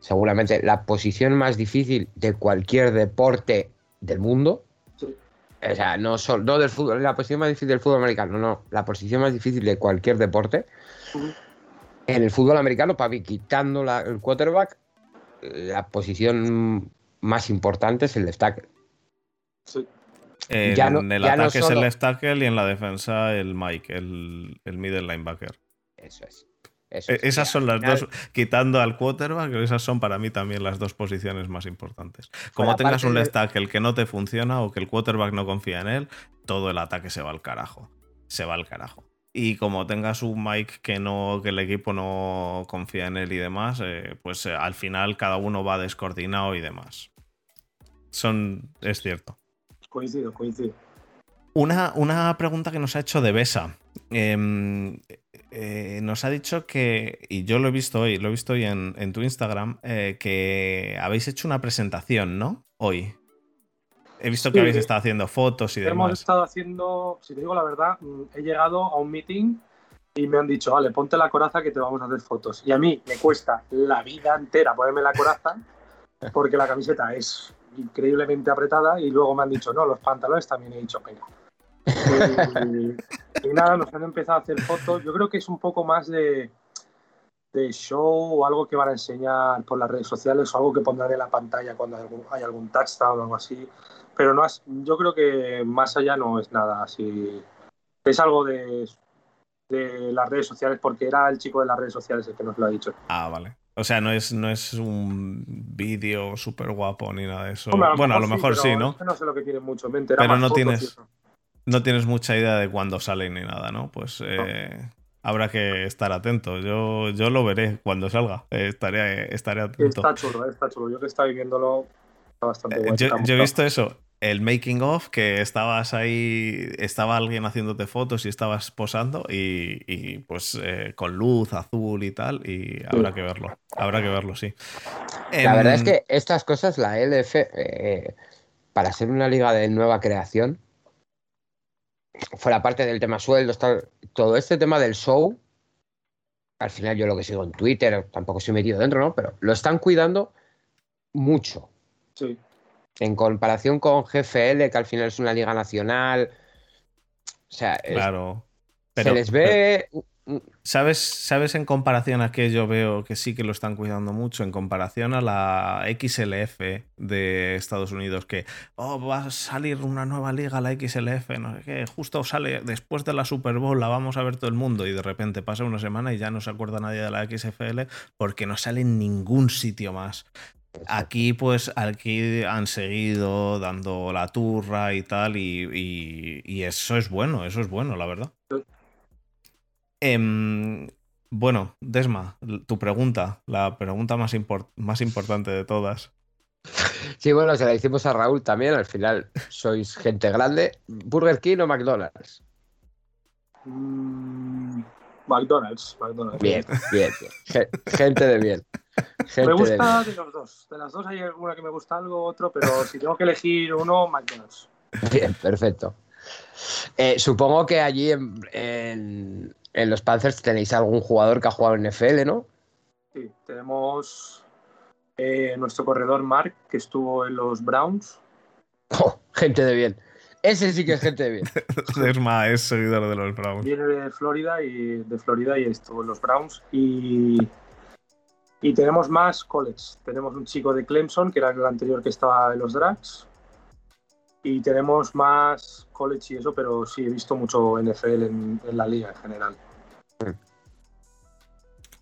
C: seguramente la posición más difícil de cualquier deporte del mundo. O sea, no, solo, no del fútbol, la posición más difícil del fútbol americano, no, la posición más difícil de cualquier deporte. En el fútbol americano, para mí, quitando el quarterback, la posición más importante es el left tackle.
A: Sí. En el ataque es el left tackle y en la defensa el Mike, el, el middle linebacker.
C: Eso es.
A: E, esas son las dos, quitando al quarterback, esas son para mí también las dos posiciones más importantes. Como tengas un left tackle que no te funciona o que el quarterback no confía en él, todo el ataque se va al carajo. Se va al carajo. Y como tengas un Mike que no, que el equipo no confía en él y demás, eh, pues eh, al final cada uno va descoordinado y demás. Son. es cierto.
B: Coincido, coincido.
A: Una, una pregunta que nos ha hecho de Besa. Em, eh, nos ha dicho que, y yo lo he visto hoy, lo he visto hoy en, en tu Instagram, que habéis hecho una presentación, ¿no? Hoy. He visto que habéis estado haciendo fotos y demás.
B: Hemos estado haciendo, si te digo la verdad, mm, he llegado a un meeting y me han dicho, vale, ponte la coraza que te vamos a hacer fotos. Y a mí me cuesta la vida entera ponerme la coraza porque la camiseta es increíblemente apretada y luego me han dicho, no, los pantalones también he dicho, venga. Y, nada, nos han empezado a hacer fotos. Yo creo que es un poco más de, de show o algo que van a enseñar por las redes sociales o algo que pondrán en la pantalla cuando hay algún, hay algún touchdown o algo así pero no yo creo que más allá no es nada así. Es algo de, de las redes sociales, porque era el chico de las redes sociales el que nos lo ha dicho.
A: Ah, vale. O sea, no es, no es un vídeo súper guapo ni nada de eso. bueno, a lo mejor sí, ¿no?
B: no sé lo que tiene mucho mente.
A: pero no tienes, no tienes mucha idea de cuándo sale ni nada, ¿no? Pues eh, habrá que estar atento. Yo, yo lo veré cuando salga. Eh, estaré, estaré atento.
B: Está chulo, está chulo. Yo que estaba viéndolo, está bastante
A: bueno. yo, yo he visto eso el making of, que estabas ahí, estaba alguien haciéndote fotos y estabas posando y, pues eh, con luz azul y tal, y habrá que verlo, habrá que verlo, sí.
C: La verdad es em, que estas cosas, la LF, eh, para ser una liga de nueva creación, fuera parte del tema sueldos, todo este tema del show, al final yo lo que sigo en Twitter, tampoco estoy metido dentro, ¿no? Pero lo están cuidando mucho.
B: Sí
C: en comparación con GFL, que al final es una liga nacional. O sea,
A: claro.
C: se les ve.
A: ¿Sabes, ¿Sabes en comparación a que yo veo que sí que lo están cuidando mucho? En comparación a la XLF de Estados Unidos, que oh, va a salir una nueva liga, la XLF, no sé qué, justo sale después de la Super Bowl, la vamos a ver todo el mundo, y de repente pasa una semana y ya no se acuerda nadie de la XFL porque no sale en ningún sitio más. Aquí, pues, aquí han seguido dando la turra y tal, y, eso es bueno, eso es bueno, la verdad. Em, bueno, Desma, tu pregunta, la pregunta más, más importante de todas.
C: Sí, bueno, se la hicimos a Raúl también, al final sois gente grande. ¿Burger King o McDonald's?
B: Mm, McDonald's, McDonald's.
C: Bien, bien, bien. Gente de bien
B: me gusta de... los dos. De las dos hay alguna que me gusta algo, otro, pero si tengo que elegir uno, McDonald's.
C: Bien, perfecto. Eh, supongo que allí en, los Panthers tenéis algún jugador que ha jugado en NFL, ¿no?
B: Sí, tenemos eh, nuestro corredor Mark, que estuvo en los Browns.
C: Oh, gente de bien. Ese sí que es gente de bien.
A: Desma es seguidor de los Browns.
B: Viene de Florida y de Florida y estuvo en los Browns. Y y tenemos más college. Tenemos un chico de Clemson, que era el anterior que estaba en los Drags. Y tenemos más college y eso, pero sí he visto mucho NFL en, la liga en general.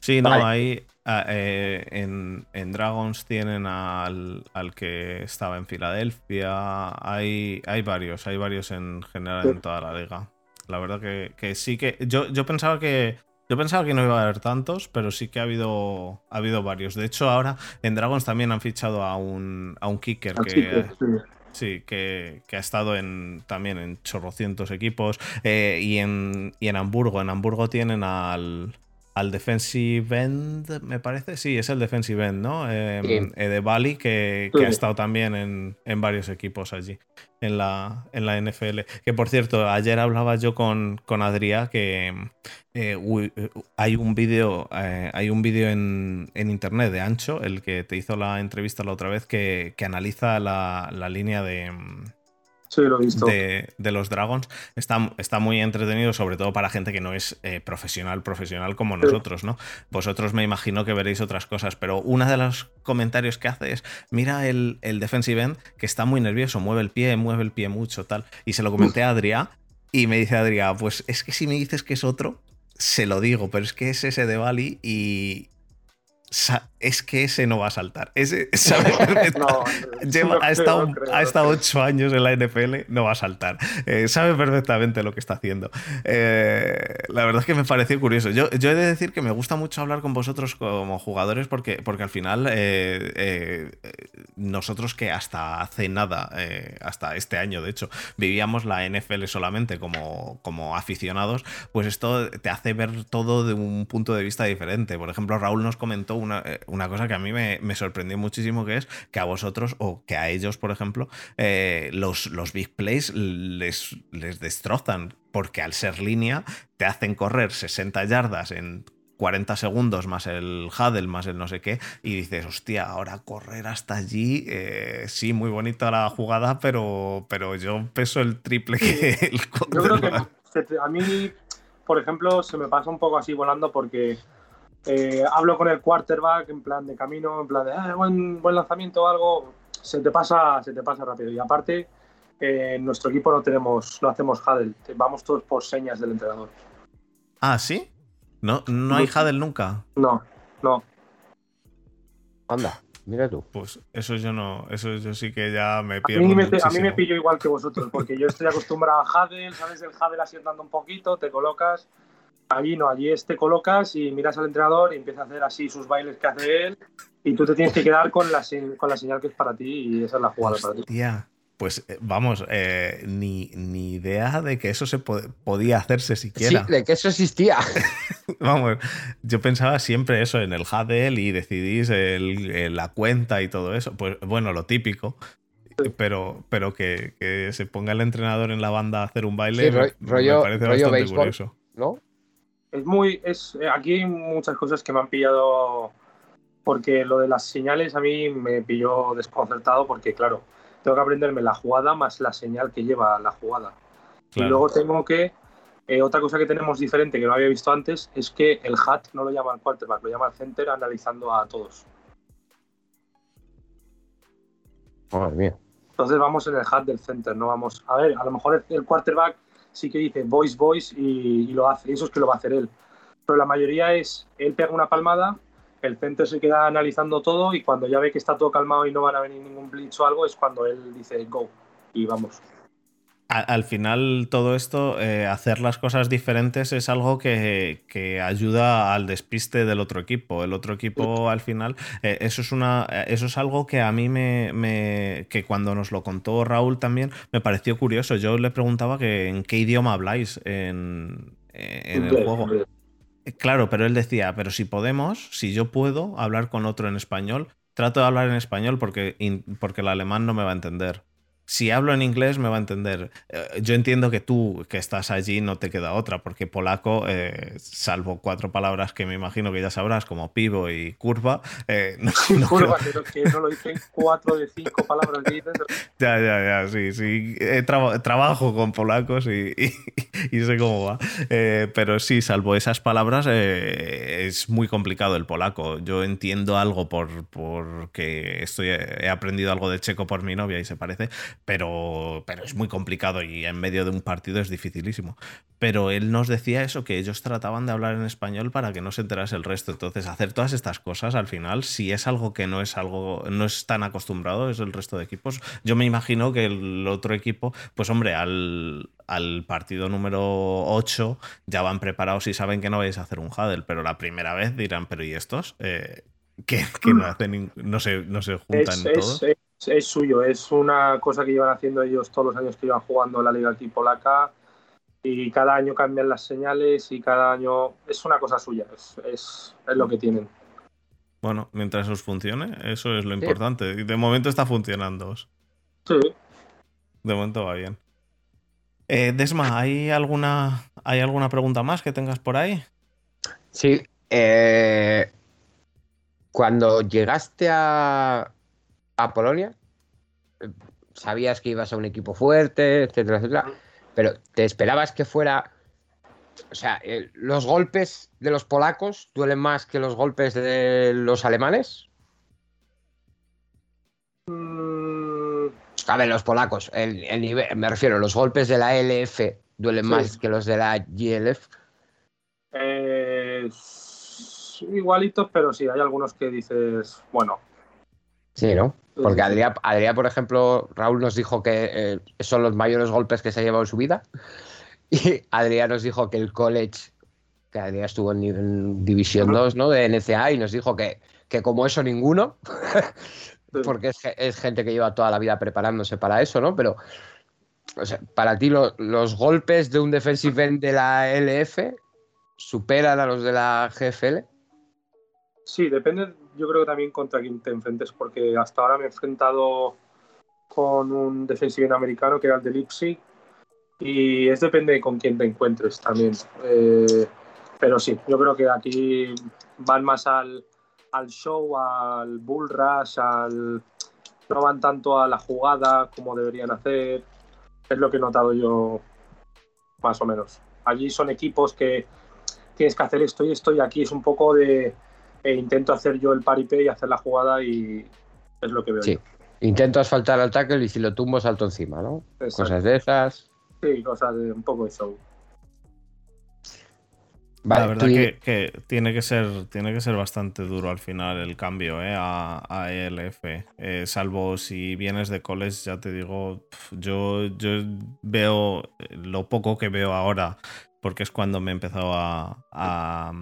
A: Sí, no, hay. Ah, eh, en, Dragons tienen al, que estaba en Filadelfia. Hay, hay varios, hay varios en general en toda la liga. La verdad que, que sí que. Yo, yo pensaba que Yo pensaba que no iba a haber tantos, pero sí que ha habido, ha habido varios. De hecho, ahora en Dragons también han fichado a un, a un kicker que, sí. Que, ha estado en, también en chorrocientos equipos. Eh, y, en, y en Hamburgo. En Hamburgo tienen al, al defensive end, me parece. Sí, es el defensive end, ¿no? Eh, de Bali, que, ha estado también en, en, varios equipos allí, en la, en la NFL. Que por cierto, ayer hablaba yo con, con Adrià que eh, eh, hay un vídeo hay un vídeo en, en, internet de Ancho, el que te hizo la entrevista la otra vez, que, que analiza la, la línea de de, los Dragons. Está, está, muy entretenido, sobre todo para gente que no es eh, profesional, profesional como nosotros, ¿no? Vosotros me imagino que veréis otras cosas, pero uno de los comentarios que hace es, mira el, el defensive end que está muy nervioso, mueve el pie, mueve el pie mucho, tal. Y se lo comenté a Adrià y me dice Adrià, pues es que si me dices que es otro, se lo digo, pero es que es ese de Bali y, es que ese no va a saltar. Ese, ha, estado, ha estado ocho años en la NFL, no va a saltar. Eh, sabe perfectamente lo que está haciendo. Eh, la verdad es que me pareció curioso. Yo, yo, he de decir que me gusta mucho hablar con vosotros como jugadores porque, porque al final eh, nosotros que hasta hace nada, hasta este año de hecho, vivíamos la NFL solamente como, como aficionados, pues esto te hace ver todo de un punto de vista diferente. Por ejemplo, Raúl nos comentó eh, una, cosa que a mí me, sorprendió muchísimo, que es que a vosotros o que a ellos, por ejemplo, eh, los, los big plays les, les destrozan, porque al ser línea te hacen correr 60 yardas en 40 segundos más el huddle, más el no sé qué, y dices, hostia, ahora correr hasta allí, eh, sí, muy bonita la jugada, pero, pero yo peso el triple que el
B: Yo creo que a mí, por ejemplo, se me pasa un poco así volando porque eh, hablo con el quarterback en plan de camino, en plan de ah, buen, buen lanzamiento o algo, se te pasa, se te pasa rápido. Y aparte, eh, en nuestro equipo no tenemos, no hacemos huddle, vamos todos por señas del entrenador.
A: Ah, ¿sí? ¿No, no hay huddle nunca?
B: No, no.
C: Anda, mira tú.
A: Pues eso yo no, eso yo sí que ya me pierdo.
B: A mí me, a mí me pillo igual que vosotros, porque yo estoy acostumbrado a huddle, ¿sabes? El huddle así andando un poquito, te colocas Allí no, allí te colocas y miras al entrenador y empieza a hacer así sus bailes que hace él y tú te tienes que quedar con la, con la señal que es para ti y esa es la jugada para ti.
A: Pues eh, vamos, eh, ni, idea de que eso se podía hacerse siquiera.
C: Sí, de que eso existía.
A: vamos, yo pensaba siempre eso en el Hadel y decidís la cuenta y todo eso. Pues bueno, lo típico. Pero, pero que, se ponga el entrenador en la banda a hacer un baile me, parece bastante curioso.
C: ¿No?
B: Es muy. Es, eh, aquí hay muchas cosas que me han pillado. Porque lo de las señales a mí me pilló desconcertado porque, claro, tengo que aprenderme la jugada más la señal que lleva la jugada. Y luego tengo que. Eh, otra cosa que tenemos diferente que no había visto antes es que el hat no lo llama el quarterback, lo llama el center analizando a todos.
C: Madre mía.
B: Entonces vamos en el hat del center, no vamos. A ver, a lo mejor el quarterback sí que dice voice, voice y, lo hace. Y eso es que lo va a hacer él. Pero la mayoría es, él pega una palmada, el center se queda analizando todo y cuando ya ve que está todo calmado y no van a venir ningún blitz o algo, es cuando él dice go y vamos
A: al final todo esto, eh, hacer las cosas diferentes es algo que, ayuda al despiste del otro equipo. El otro equipo al final, eh, eso, es una, eso es algo que a mí me, que cuando nos lo contó Raúl también me pareció curioso. Yo le preguntaba que en qué idioma habláis en, el juego. Claro, pero él decía, pero si podemos, si yo puedo hablar con otro en español, trato de hablar en español porque, porque el alemán no me va a entender si hablo en inglés me va a entender. Eh, yo entiendo que tú que estás allí no te queda otra, porque polaco, eh, salvo cuatro palabras que me imagino que ya sabrás, como pivo y curva. Eh,
B: no, curva, pero que no lo dicen cuatro de cinco palabras
A: Ya, ya, ya, sí, sí. trabajo con polacos y, sé cómo va. pero sí, salvo esas palabras, es muy complicado el polaco. Yo entiendo algo por porque estoy, he aprendido algo de checo por mi novia y se parece pero, pero es muy complicado y en medio de un partido es dificilísimo. Pero él nos decía eso, que ellos trataban de hablar en español para que no se enterase el resto. Entonces, hacer todas estas cosas al final, si es algo que no es algo, no es tan acostumbrado, es el resto de equipos. Yo me imagino que el otro equipo, pues hombre, al, al partido número 8 ya van preparados y saben que no vais a hacer un huddle, pero la primera vez dirán, pero ¿y estos? Eh, que, no hacen, no se, no se juntan
B: es, Es, suyo, es una cosa que llevan haciendo ellos todos los años que iban jugando en la liga aquí polaca y cada año cambian las señales y cada año es una cosa suya, es, es, lo que tienen.
A: Bueno, mientras os funcione, eso es lo importante. De momento está funcionando.
B: Sí.
A: De momento va bien. Eh, Desma, ¿hay alguna, ¿hay alguna pregunta más que tengas por ahí?
C: Sí. Eh, cuando llegaste a, a Polonia, eh, sabías que ibas a un equipo fuerte, etcétera, etcétera, pero ¿te esperabas que fuera... O sea, ¿los golpes de los polacos duelen más que los golpes de los alemanes?
B: Mm.
C: A ver, los polacos, el, nivel, me refiero, los golpes de la LF duelen más que los de la GLF.
B: Eh, igualitos, pero sí, hay algunos que dices, bueno.
C: Sí, ¿no? Porque Adrián, por ejemplo, Raúl nos dijo que eh, son los mayores golpes que se ha llevado en su vida. Y Adrián nos dijo que el college, que Adrián estuvo en, División 2, ¿no? De NCA, y nos dijo que, que como eso ninguno, porque es, gente que lleva toda la vida preparándose para eso, ¿no? Pero para ti los golpes de un defensive end de la LF superan a los de la GFL.
B: Sí, depende, yo creo que también contra quién te enfrentes, porque hasta ahora me he enfrentado con un defensive americano que era el de Leipzig, y es depende con quién te encuentres también. Eh, pero sí, yo creo que aquí van más al, al show, al bull rush, al... no van tanto a la jugada como deberían hacer. Es lo que he notado yo más o menos. Allí son equipos que tienes que hacer esto y esto y aquí es un poco de e intento hacer yo el paripé y hacer la jugada y es lo que veo. Sí,
C: intento asfaltar al tackle y si lo tumbo salto encima, ¿no? Cosas de esas.
B: Sí, cosas de un poco de show.
A: la verdad que, tiene que ser tiene que ser bastante duro al final el cambio ¿eh? a, ELF. Eh, salvo si vienes de college, ya te digo, yo, yo veo lo poco que veo ahora, porque es cuando me he empezado a, a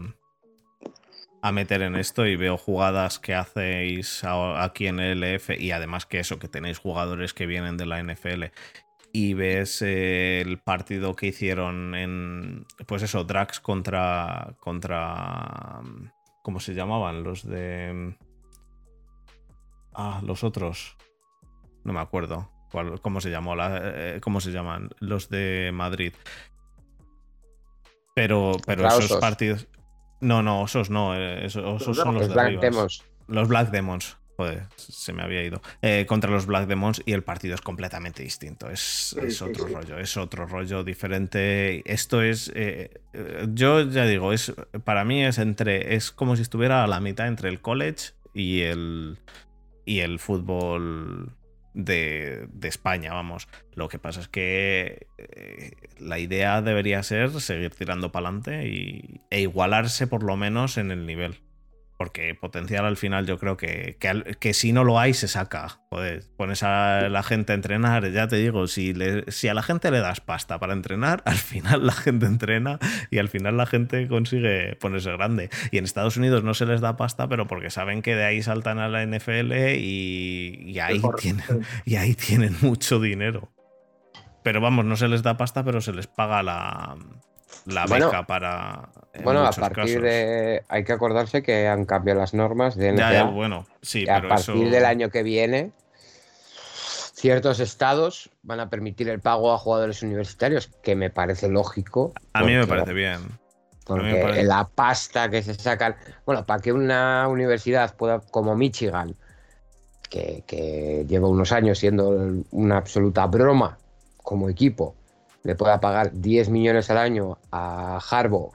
A: meter en esto y veo jugadas que hacéis aquí en el LF y además que eso, que tenéis jugadores que vienen de la NFL y ves eh, el partido que hicieron en, pues eso, Drax contra, contra, ¿cómo se llamaban? Los de... Ah, los otros. No me acuerdo. ¿Cómo se llamó? La, eh, ¿Cómo se llaman? Los de Madrid. Pero, pero esos partidos. No, no, osos no. Eh, esos, son los, Black Demons. Los Black Demons. Joder, se me había ido. Eh, contra los Black Demons y el partido es completamente distinto. Es, otro rollo, es otro rollo diferente. Esto es. Eh, yo ya digo, es para mí es entre. Es como si estuviera a la mitad entre el college y el. y el fútbol de, España, vamos. Lo que pasa es que eh, la idea debería ser seguir tirando para adelante e igualarse por lo menos en el nivel. Porque potencial al final yo creo que, que, si no lo hay se saca. Joder, pones a la gente a entrenar, ya te digo, si, si a la gente le das pasta para entrenar, al final la gente entrena y al final la gente consigue ponerse grande. Y en Estados Unidos no se les da pasta, pero porque saben que de ahí saltan a la NFL y, ahí, tienen, y ahí tienen mucho dinero. Pero vamos, no se les da pasta, pero se les paga la, la beca para.
C: Bueno, a partir de. Hay que acordarse que han cambiado las normas de
A: NBA. bueno, sí,
C: a partir del año que viene, ciertos estados van a permitir el pago a jugadores universitarios, que me parece lógico.
A: A mí me parece bien.
C: Porque la pasta que se sacan. Bueno, para que una universidad pueda, como Michigan, que, que lleva unos años siendo una absoluta broma como equipo, le pueda pagar 10 millones al año a Harbo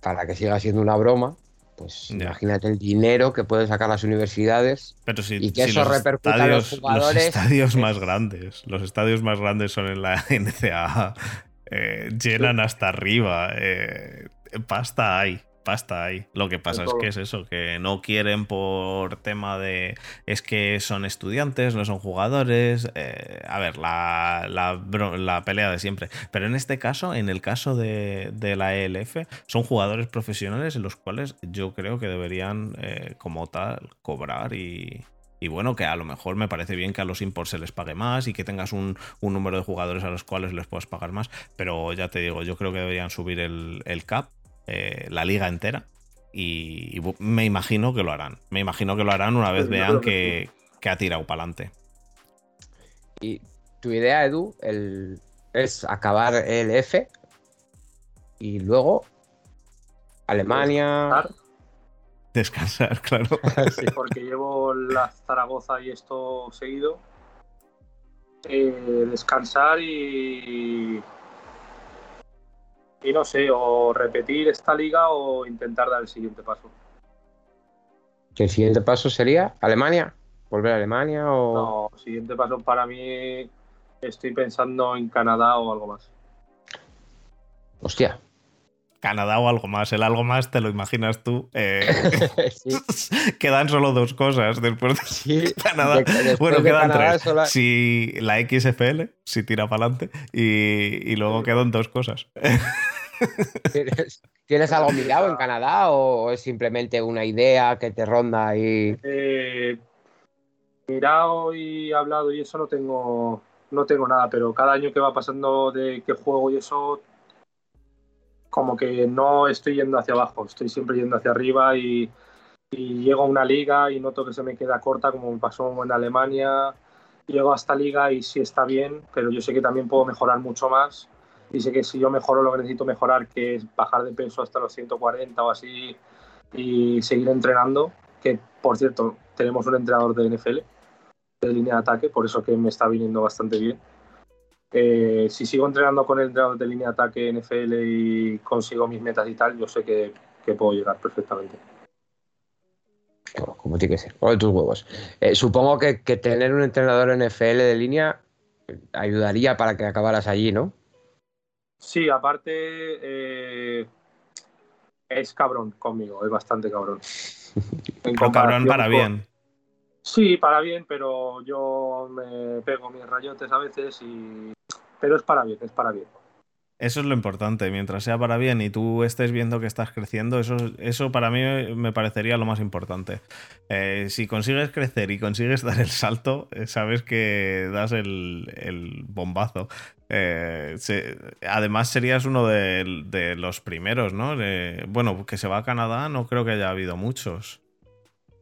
C: para que siga siendo una broma, pues imagínate el dinero que pueden sacar las universidades
A: Pero si,
C: y que eso repercuta los jugadores.
A: Los estadios más grandes, los estadios más grandes son en la NCAA, eh, llenan hasta arriba, eh, pasta hay. Pasta ahí. Lo que pasa es que es eso, que no quieren por tema de. Es que son estudiantes, no son jugadores. Eh, a ver, la, la, pelea de siempre. Pero en este caso, en el caso de, de, la ELF, son jugadores profesionales en los cuales yo creo que deberían, eh, como tal, cobrar y, y bueno, que a lo mejor me parece bien que a los imports se les pague más y que tengas un, número de jugadores a los cuales les puedas pagar más. Pero ya te digo, yo creo que deberían subir el, cap, eh, la liga entera. Y, me imagino que lo harán. Me imagino que lo harán una vez vean que, ha tirado para adelante.
C: Y tu idea, Edu, es acabar el F y luego Alemania.
A: Descansar, claro.
B: Sí, porque llevo la Zaragoza y esto seguido. Eh, descansar y. Y no sé, o repetir esta liga o intentar dar el siguiente paso.
C: ¿Que el siguiente paso sería Alemania? ¿Volver a Alemania o.?
B: No, el siguiente paso para mí estoy pensando en Canadá o algo más.
C: Hostia,
A: Canadá o algo más. El algo más te lo imaginas tú. Eh, quedan solo dos cosas después de Canadá. bueno, quedan tres. Si la XFL, si tira para adelante, y, luego quedan dos cosas.
C: ¿Tienes, algo mirado en Canadá o es simplemente una idea que te ronda ahí?
B: Eh, mirado y hablado y eso no tengo, no tengo nada, pero cada año que va pasando de qué juego y eso como que no estoy yendo hacia abajo, estoy siempre yendo hacia arriba y, llego a una liga y noto que se me queda corta, como me pasó en Alemania. Llego a esta liga y sí está bien, pero yo sé que también puedo mejorar mucho más. Y sé que si yo mejoro lo que necesito mejorar, que es bajar de peso hasta los 140 o así, y seguir entrenando, que por cierto, tenemos un entrenador de NFL, de línea de ataque, por eso que me está viniendo bastante bien eh, si sigo entrenando con el entrenador de línea de ataque NFL y consigo mis metas y tal, yo sé que, puedo llegar perfectamente.
C: como tiene que ser, de tus huevos. Eh, supongo que, tener un entrenador NFL de línea ayudaría para que acabaras allí, ¿no?
B: Sí, aparte eh, es cabrón conmigo, es bastante cabrón.
A: Pero cabrón para bien.
B: Sí, para bien, pero yo me pego mis rayotes a veces y pero es para bien, es para bien.
A: Eso es lo importante, mientras sea para bien y tú estés viendo que estás creciendo, eso, eso para mí me parecería lo más importante. Eh, si consigues crecer y consigues dar el salto, eh, sabes que das el, bombazo. Eh, además serías uno de, los primeros, ¿no? bueno, que se va a Canadá, no creo que haya habido muchos.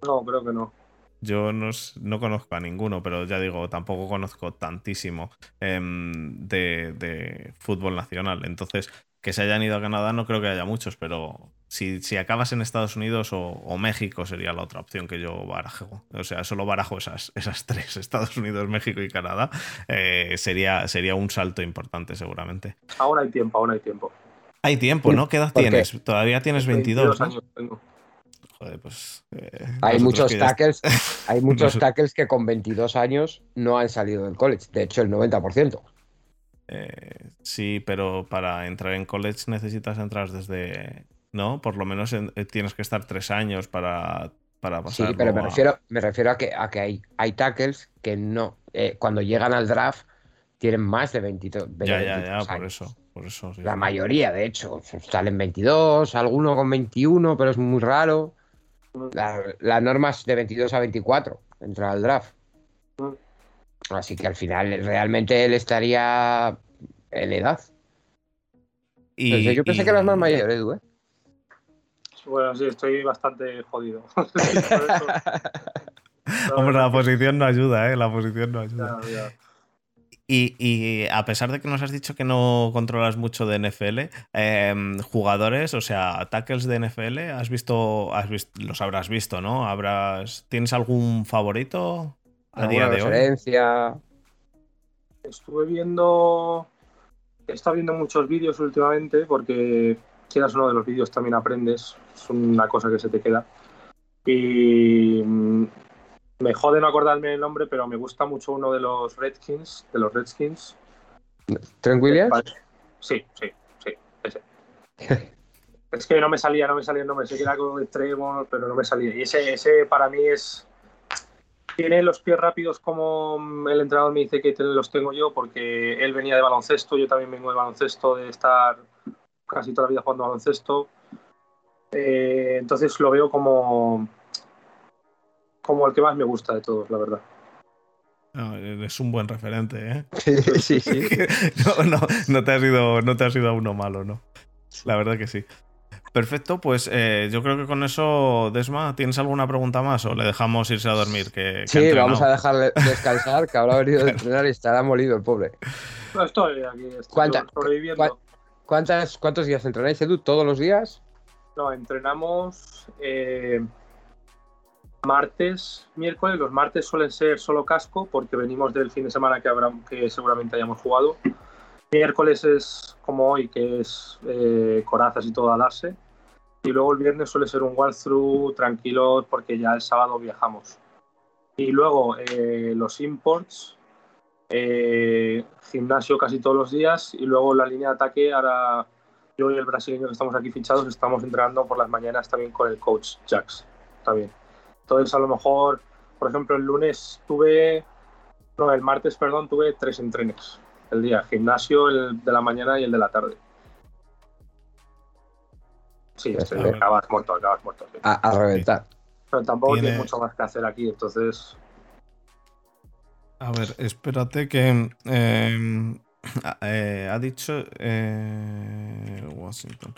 B: No, creo que no.
A: Yo no, conozco a ninguno, pero ya digo, tampoco conozco tantísimo em, de, fútbol nacional. Entonces, que se hayan ido a Canadá no creo que haya muchos, pero si, acabas en Estados Unidos o, México sería la otra opción que yo barajo. O sea, solo barajo esas, esas tres, Estados Unidos, México y Canadá, eh, sería, sería un salto importante seguramente.
B: Aún hay tiempo, aún hay tiempo.
A: Hay tiempo, ¿no? ¿Qué edad tienes? Todavía tienes 22. años tengo. Pues,
C: eh, hay muchos tackles, hay muchos tackles que con 22 años no han salido del college. De hecho, el 90%.
A: Eh, sí, pero para entrar en college necesitas entrar desde. ¿No? Por lo menos eh, tienes que estar tres años para, para pasar.
C: Sí, pero me refiero, me refiero a que, a que hay, hay tackles que no. cuando llegan al draft tienen más de 22.
A: ya, ya, ya, por eso. Por eso
C: La mayoría, de hecho, salen 22, alguno con 21, pero es muy raro. La, norma es de 22 a 24, entrar al draft. Así que al final realmente él estaría en edad. Y, yo pensé que eras más mayor, Edu, ¿eh?
B: Bueno, sí, estoy bastante jodido.
A: Hombre, la posición no ayuda, ¿eh? La posición no ayuda. Y, a pesar de que nos has dicho que no controlas mucho de NFL, em, jugadores, o sea, tackles de NFL, has visto, has visto, los habrás visto, ¿no? Habrás, ¿Tienes algún favorito a día de
C: referencia?
B: Estuve viendo, he estado viendo muchos vídeos últimamente porque quieras uno de los vídeos también aprendes, es una cosa que se te queda. Y mm, me jode no acordarme el nombre, pero me gusta mucho uno de los Redskins, de los Redskins.
C: ¿Trent Williams?
B: Sí, sí, sí, ese. Es que no me salía, no me salía el nombre. Sé que era con extremo, pero no me salía. Y ese, ese para mí es. Tiene los pies rápidos como el entrenador me dice que los tengo yo, porque él venía de baloncesto, yo también vengo de baloncesto, de estar casi toda la vida jugando baloncesto. Eh, entonces lo veo como, como el que más me gusta de todos, la verdad.
A: es un buen referente, ¿eh?
C: Sí, sí.
A: no, no, no, te has ido, no te has ido uno malo, ¿no? La verdad que sí. Perfecto, pues eh, yo creo que con eso, Desma, ¿tienes alguna pregunta más o le dejamos irse a dormir? Que,
C: sí, vamos a dejarle descansar, que habrá venido de entrenar y estará molido el pobre.
B: No estoy aquí, estoy sobreviviendo.
C: ¿cuántas, ¿Cuántos días entrenáis, Edu? ¿Todos los días?
B: Entrenamos eh, martes, miércoles. Los martes suelen ser solo casco porque venimos del fin de semana que, habrá, que seguramente hayamos jugado. Miércoles es como hoy, que es eh, corazas y todo a darse. Y luego el viernes suele ser un walkthrough tranquilo porque ya el sábado viajamos. Y luego eh, los imports, gimnasio casi todos los días. Y luego la línea de ataque, ahora yo y el brasileño que estamos aquí fichados estamos entrenando por las mañanas también con el coach Jax. También. Entonces a lo mejor, por ejemplo, el lunes tuve, no, el martes, perdón, tuve tres entrenos el día, gimnasio el de la mañana y el de la tarde. Sí, este, acabas muerto, acabas muerto.
C: A, reventar.
B: Pero tampoco tiene... mucho más que hacer aquí, entonces.
A: A ver, espérate que. Em, eh, ha dicho. Eh, Washington.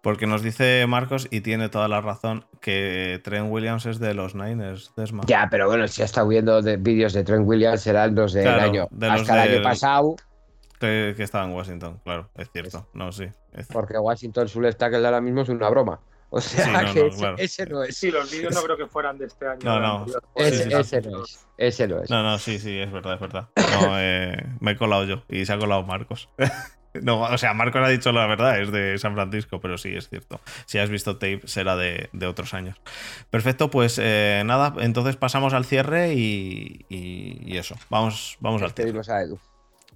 A: Porque nos dice Marcos, y tiene toda la razón, que Trent Williams es de los Niners, Desma.
C: Ya, pero bueno, si ha estado viendo de vídeos de Trent Williams, serán los del año. hasta el año pasado.
A: Que, estaba en Washington, claro, es cierto. No, sí.
C: Porque Washington su tackle ahora mismo es una broma. O sea, que ese, no es.
B: Sí, los vídeos no creo que fueran de este año.
A: No, no.
C: Ese, no es. Ese no es.
A: No, no, sí, sí, es verdad, es verdad. No, eh, me he colado yo y se ha colado Marcos. No, o sea, Marcos ha dicho la verdad, es de San Francisco, pero sí, es cierto. Si has visto tape, será de, otros años. Perfecto, pues eh, nada, entonces pasamos al cierre y, eso. Vamos, vamos al cierre.
C: a Edu.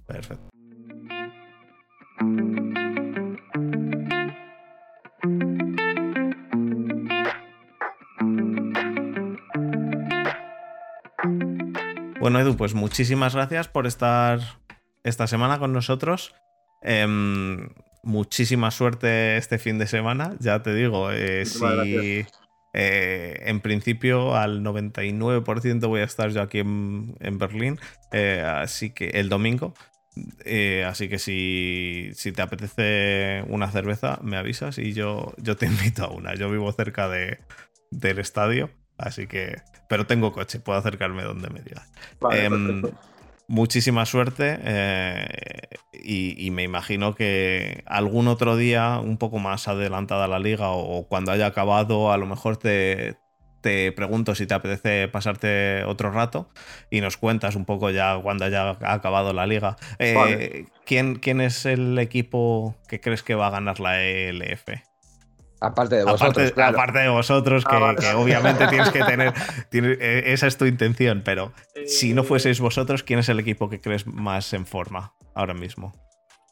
A: Perfecto. Bueno, Edu, pues muchísimas gracias por estar esta semana con nosotros. Em, muchísima suerte este fin de semana, ya te digo, eh, si eh, en principio al 99% voy a estar yo aquí en, Berlín, eh, así que el domingo. así que si, si, te apetece una cerveza, me avisas y yo, yo te invito a una. Yo vivo cerca de, del estadio, así que. Pero tengo coche, puedo acercarme donde me digas. Em, muchísima suerte eh, y, me imagino que algún otro día, un poco más adelantada la liga o, cuando haya acabado, a lo mejor te, pregunto si te apetece pasarte otro rato y nos cuentas un poco ya cuando haya acabado la liga. Eh, ¿quién, ¿Quién es el equipo que crees que va a ganar la ELF?
C: Aparte de vosotros.
A: Aparte, de vosotros, ah, que, obviamente tienes que tener. Eh, esa es tu intención, pero si no fueseis vosotros, ¿quién es el equipo que crees más en forma ahora mismo?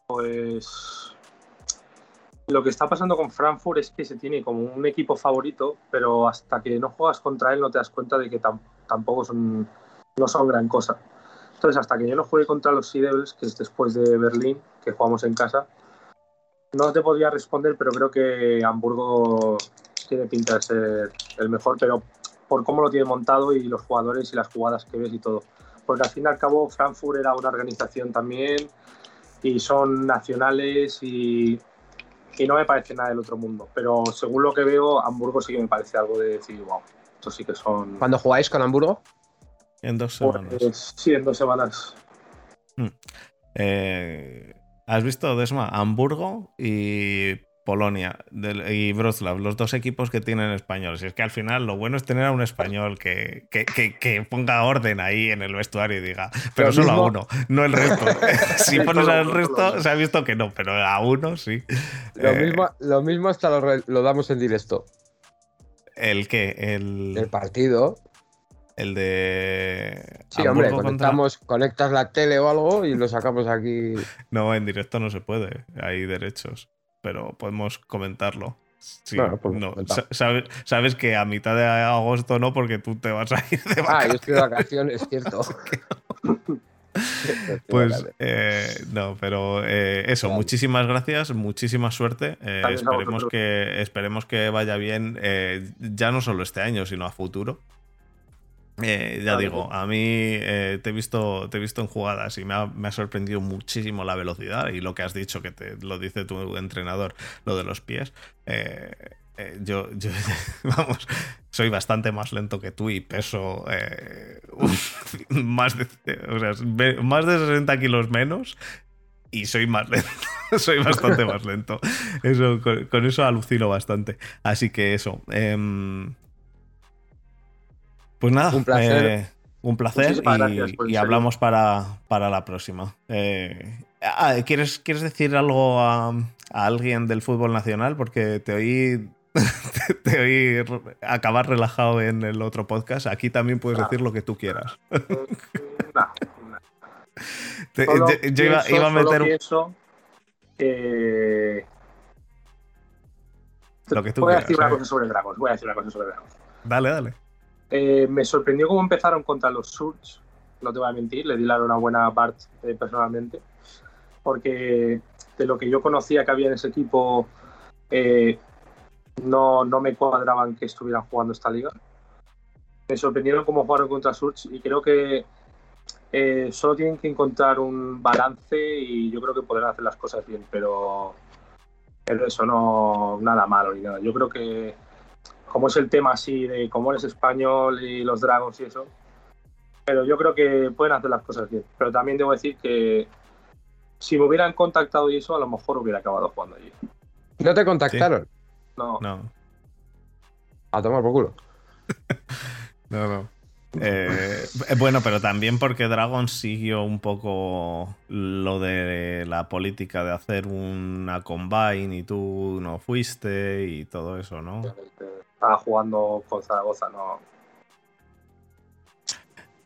B: Pues. Lo que está pasando con Frankfurt es que se tiene como un equipo favorito, pero hasta que no juegas contra él no te das cuenta de que tampoco son, no son gran cosa. Entonces, hasta que yo no juegue contra los Sea Devils, que es después de Berlín, que jugamos en casa, no te podría responder, pero creo que Hamburgo tiene pinta de ser el mejor, pero por cómo lo tiene montado y los jugadores y las jugadas que ves y todo. Porque al fin y al cabo Frankfurt era una organización también y son nacionales y, y no me parece nada del otro mundo. Pero según lo que veo, Hamburgo sí que me parece algo de decir, wow, estos sí que son...
C: ¿Cuándo jugáis con Hamburgo?
A: En dos semanas.
B: Pues, sí, en dos semanas.
A: Hmm. Eh, ¿Has visto, Desma? Hamburgo y Polonia y Wrocław, los dos equipos que tienen españoles. Y es que al final lo bueno es tener a un español que, que, ponga orden ahí en el vestuario y diga, pero solo a uno, no el resto. si pones al resto, se ha visto que no, pero a uno sí.
C: Lo, eh, mismo, lo mismo hasta lo, damos en directo.
A: ¿El qué? El,
C: el partido.
A: El de.
C: Sí, hombre, conectamos, conectas la tele o algo y lo sacamos aquí.
A: No, en directo no se puede. Hay derechos. pero podemos comentarlo. Pues no, sabes, que a mitad de agosto no, porque tú te vas a ir de vacaciones.
C: Ah, yo estoy de vacaciones, es cierto.
A: pues eh, no, pero eh, eso, muchísimas gracias, muchísima suerte. Eh, esperemos, que, esperemos que vaya bien, ya no solo este año, sino a futuro. Ya digo, a mí te, he visto, te he visto en jugadas y me ha, me ha, sorprendido muchísimo la velocidad y lo que has dicho, que te lo dice tu entrenador, lo de los pies. Eh, yo, vamos, soy bastante más lento que tú y peso eh, más, de, más de 60 kilos menos y soy más lento. soy bastante más lento. Eso, con, eso alucino bastante. Así que eso. Em, pues nada.
C: Un placer.
A: Eh, un placer y, hablamos para, para, la próxima. Ah, ¿quieres, ¿Quieres decir algo a, a, alguien del fútbol nacional? Porque te oí te, oí acabar relajado en el otro podcast. Aquí también puedes decir lo que tú quieras.
B: yo, iba, a meter. Pienso
A: Lo que tú
B: voy
A: a
B: decir una cosa sobre Dragons. Voy a decir una cosa sobre Dragons.
A: Dale, dale.
B: Eh, me sorprendió cómo empezaron contra los Surge. No te voy a mentir, le di la enhorabuena a Bart eh, personalmente. Porque de lo que yo conocía que había en ese equipo, eh, no, no me cuadraban que estuvieran jugando esta liga. Me sorprendieron cómo jugaron contra Surge y creo que eh, solo tienen que encontrar un balance y yo creo que podrán hacer las cosas bien, pero, pero eso no, nada malo ni nada. Yo creo que como es el tema así de cómo eres español y los Dragons y eso, pero yo creo que pueden hacer las cosas bien. Pero también debo decir que si me hubieran contactado y eso, a lo mejor hubiera acabado jugando allí.
C: ¿No te contactaron?
B: No.
C: A tomar por culo.
A: no, no. Eh, bueno, pero también porque Dragon siguió un poco lo de la política de hacer una combine y tú no fuiste y todo eso, ¿no?
B: Estaba jugando con Zaragoza, no.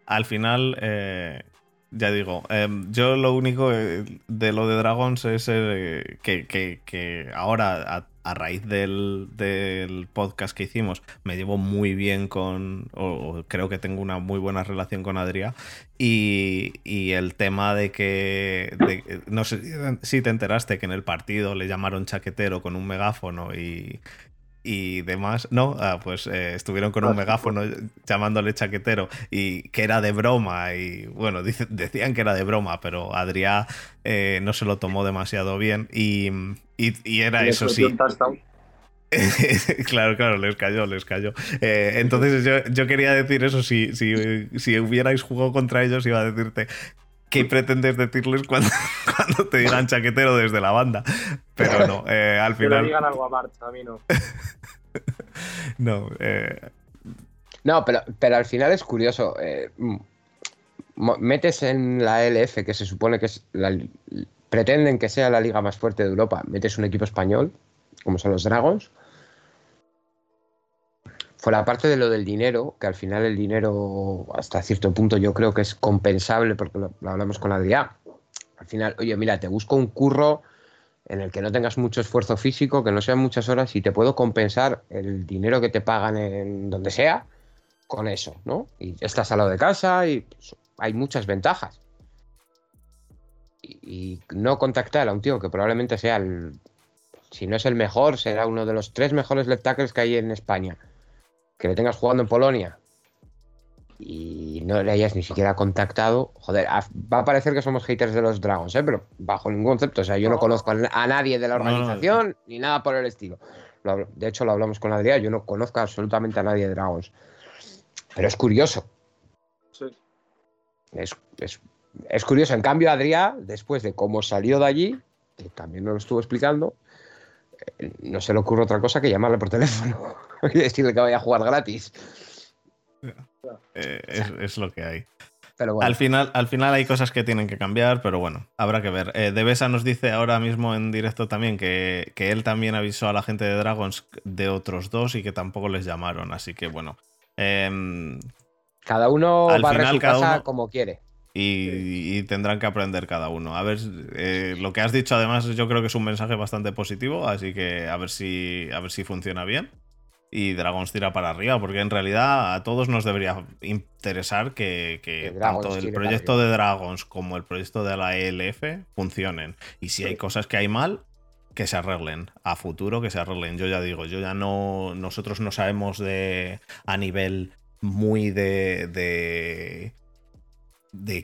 A: Al final, eh, ya digo, em, yo lo único de lo de Dragons es que, que, ahora a raíz del, podcast que hicimos, me llevo muy bien con, o, creo que tengo una muy buena relación con Adrián. Y, el tema de que, no sé si te enteraste que en el partido le llamaron chaquetero con un megáfono y, y demás. No, ah, pues eh, estuvieron con un megáfono llamándole chaquetero y que era de broma. Y bueno, decían que era de broma, pero Adrián eh, no se lo tomó demasiado bien. Y, y, era eso, sí. claro, claro, les cayó, les cayó. Eh, entonces yo, yo, quería decir eso, si, si, si hubierais jugado contra ellos iba a decirte qué pretendes decirles cuando, cuando te digan chaquetero desde la banda. Pero no, eh, al final.
B: Que digan algo a Bart, a mí no.
A: no, eh...
C: No, pero, pero al final es curioso. Eh, metes en la LF, que se supone que es la, pretenden que sea la liga más fuerte de Europa, metes un equipo español, como son los Dragons, fue la parte de lo del dinero, que al final el dinero, hasta cierto punto, yo creo que es compensable, porque lo, hablamos con Adrián. Al final, oye, mira, te busco un curro en el que no tengas mucho esfuerzo físico, que no sean muchas horas, y te puedo compensar el dinero que te pagan en donde sea con eso, ¿no? Y estás al lado de casa y pues, hay muchas ventajas. Y, no contactar a un tío que probablemente sea el, si no es el mejor, será uno de los tres mejores left tackles que hay en España que le tengas jugando en Polonia y no le hayas ni siquiera contactado, joder, va a parecer que somos haters de los Dragons, ¿eh? pero bajo ningún concepto. O sea, yo no conozco a nadie de la organización ni nada por el estilo. De hecho, lo hablamos con Adrián, yo no conozco absolutamente a nadie de Dragons. Pero es curioso.
B: Sí.
C: Es, es curioso. En cambio, Adrián, después de cómo salió de allí, que también nos lo estuvo explicando, no se le ocurre otra cosa que llamarle por teléfono y decirle que vaya a jugar gratis.
A: Eh, es, lo que hay. al, final, al final hay cosas que tienen que cambiar, pero bueno, habrá que ver. Eh, Devesa nos dice ahora mismo en directo también que, él también avisó a la gente de Dragons de otros dos y que tampoco les llamaron, así que bueno. Em,
C: cada uno va a su casa como quiere.
A: Y, tendrán que aprender cada uno. A ver, eh, lo que has dicho además yo creo que es un mensaje bastante positivo, así que a ver si, a ver si funciona bien. Y Dragons tira para arriba, porque en realidad a todos nos debería interesar que, tanto el proyecto de Dragons como el proyecto de la ELF funcionen. Y si hay cosas que hay mal, que se arreglen. A futuro que se arreglen. Yo ya digo, yo ya no. Nosotros no sabemos de. a nivel muy de de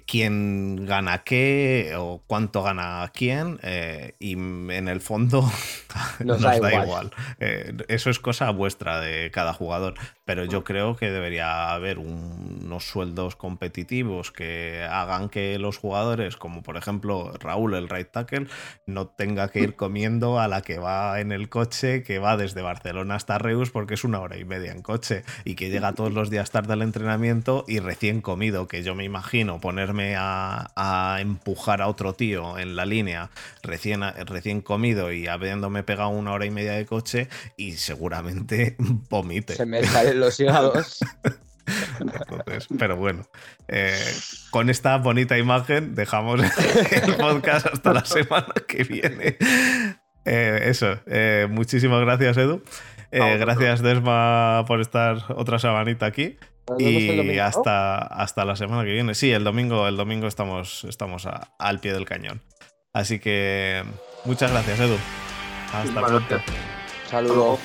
A: quién gana qué o cuánto gana quién eh, y en el fondo nos, da, igual, eh, eso es cosa vuestra de cada jugador pero yo creo que debería haber unos sueldos competitivos que hagan que los jugadores como por ejemplo Raúl el right tackle no tenga que ir comiendo a la que va en el coche que va desde Barcelona hasta Reus porque es una hora y media en coche y que llega todos los días tarde al entrenamiento y recién comido que yo me imagino ponerme a, empujar a otro tío en la línea recién, recién comido y habiéndome pegado una hora y media de coche y seguramente vomite.
C: Se me salen los hígados.
A: pero bueno, eh, con esta bonita imagen dejamos el podcast hasta la semana que viene. Eh, eso, eh, muchísimas gracias Edu. gracias Desma por estar otra semanita aquí. Y hasta, hasta la semana que viene. Sí, el domingo, el domingo estamos, estamos al pie del cañón. Así que muchas gracias, Edu. Hasta pronto.
C: Saludos.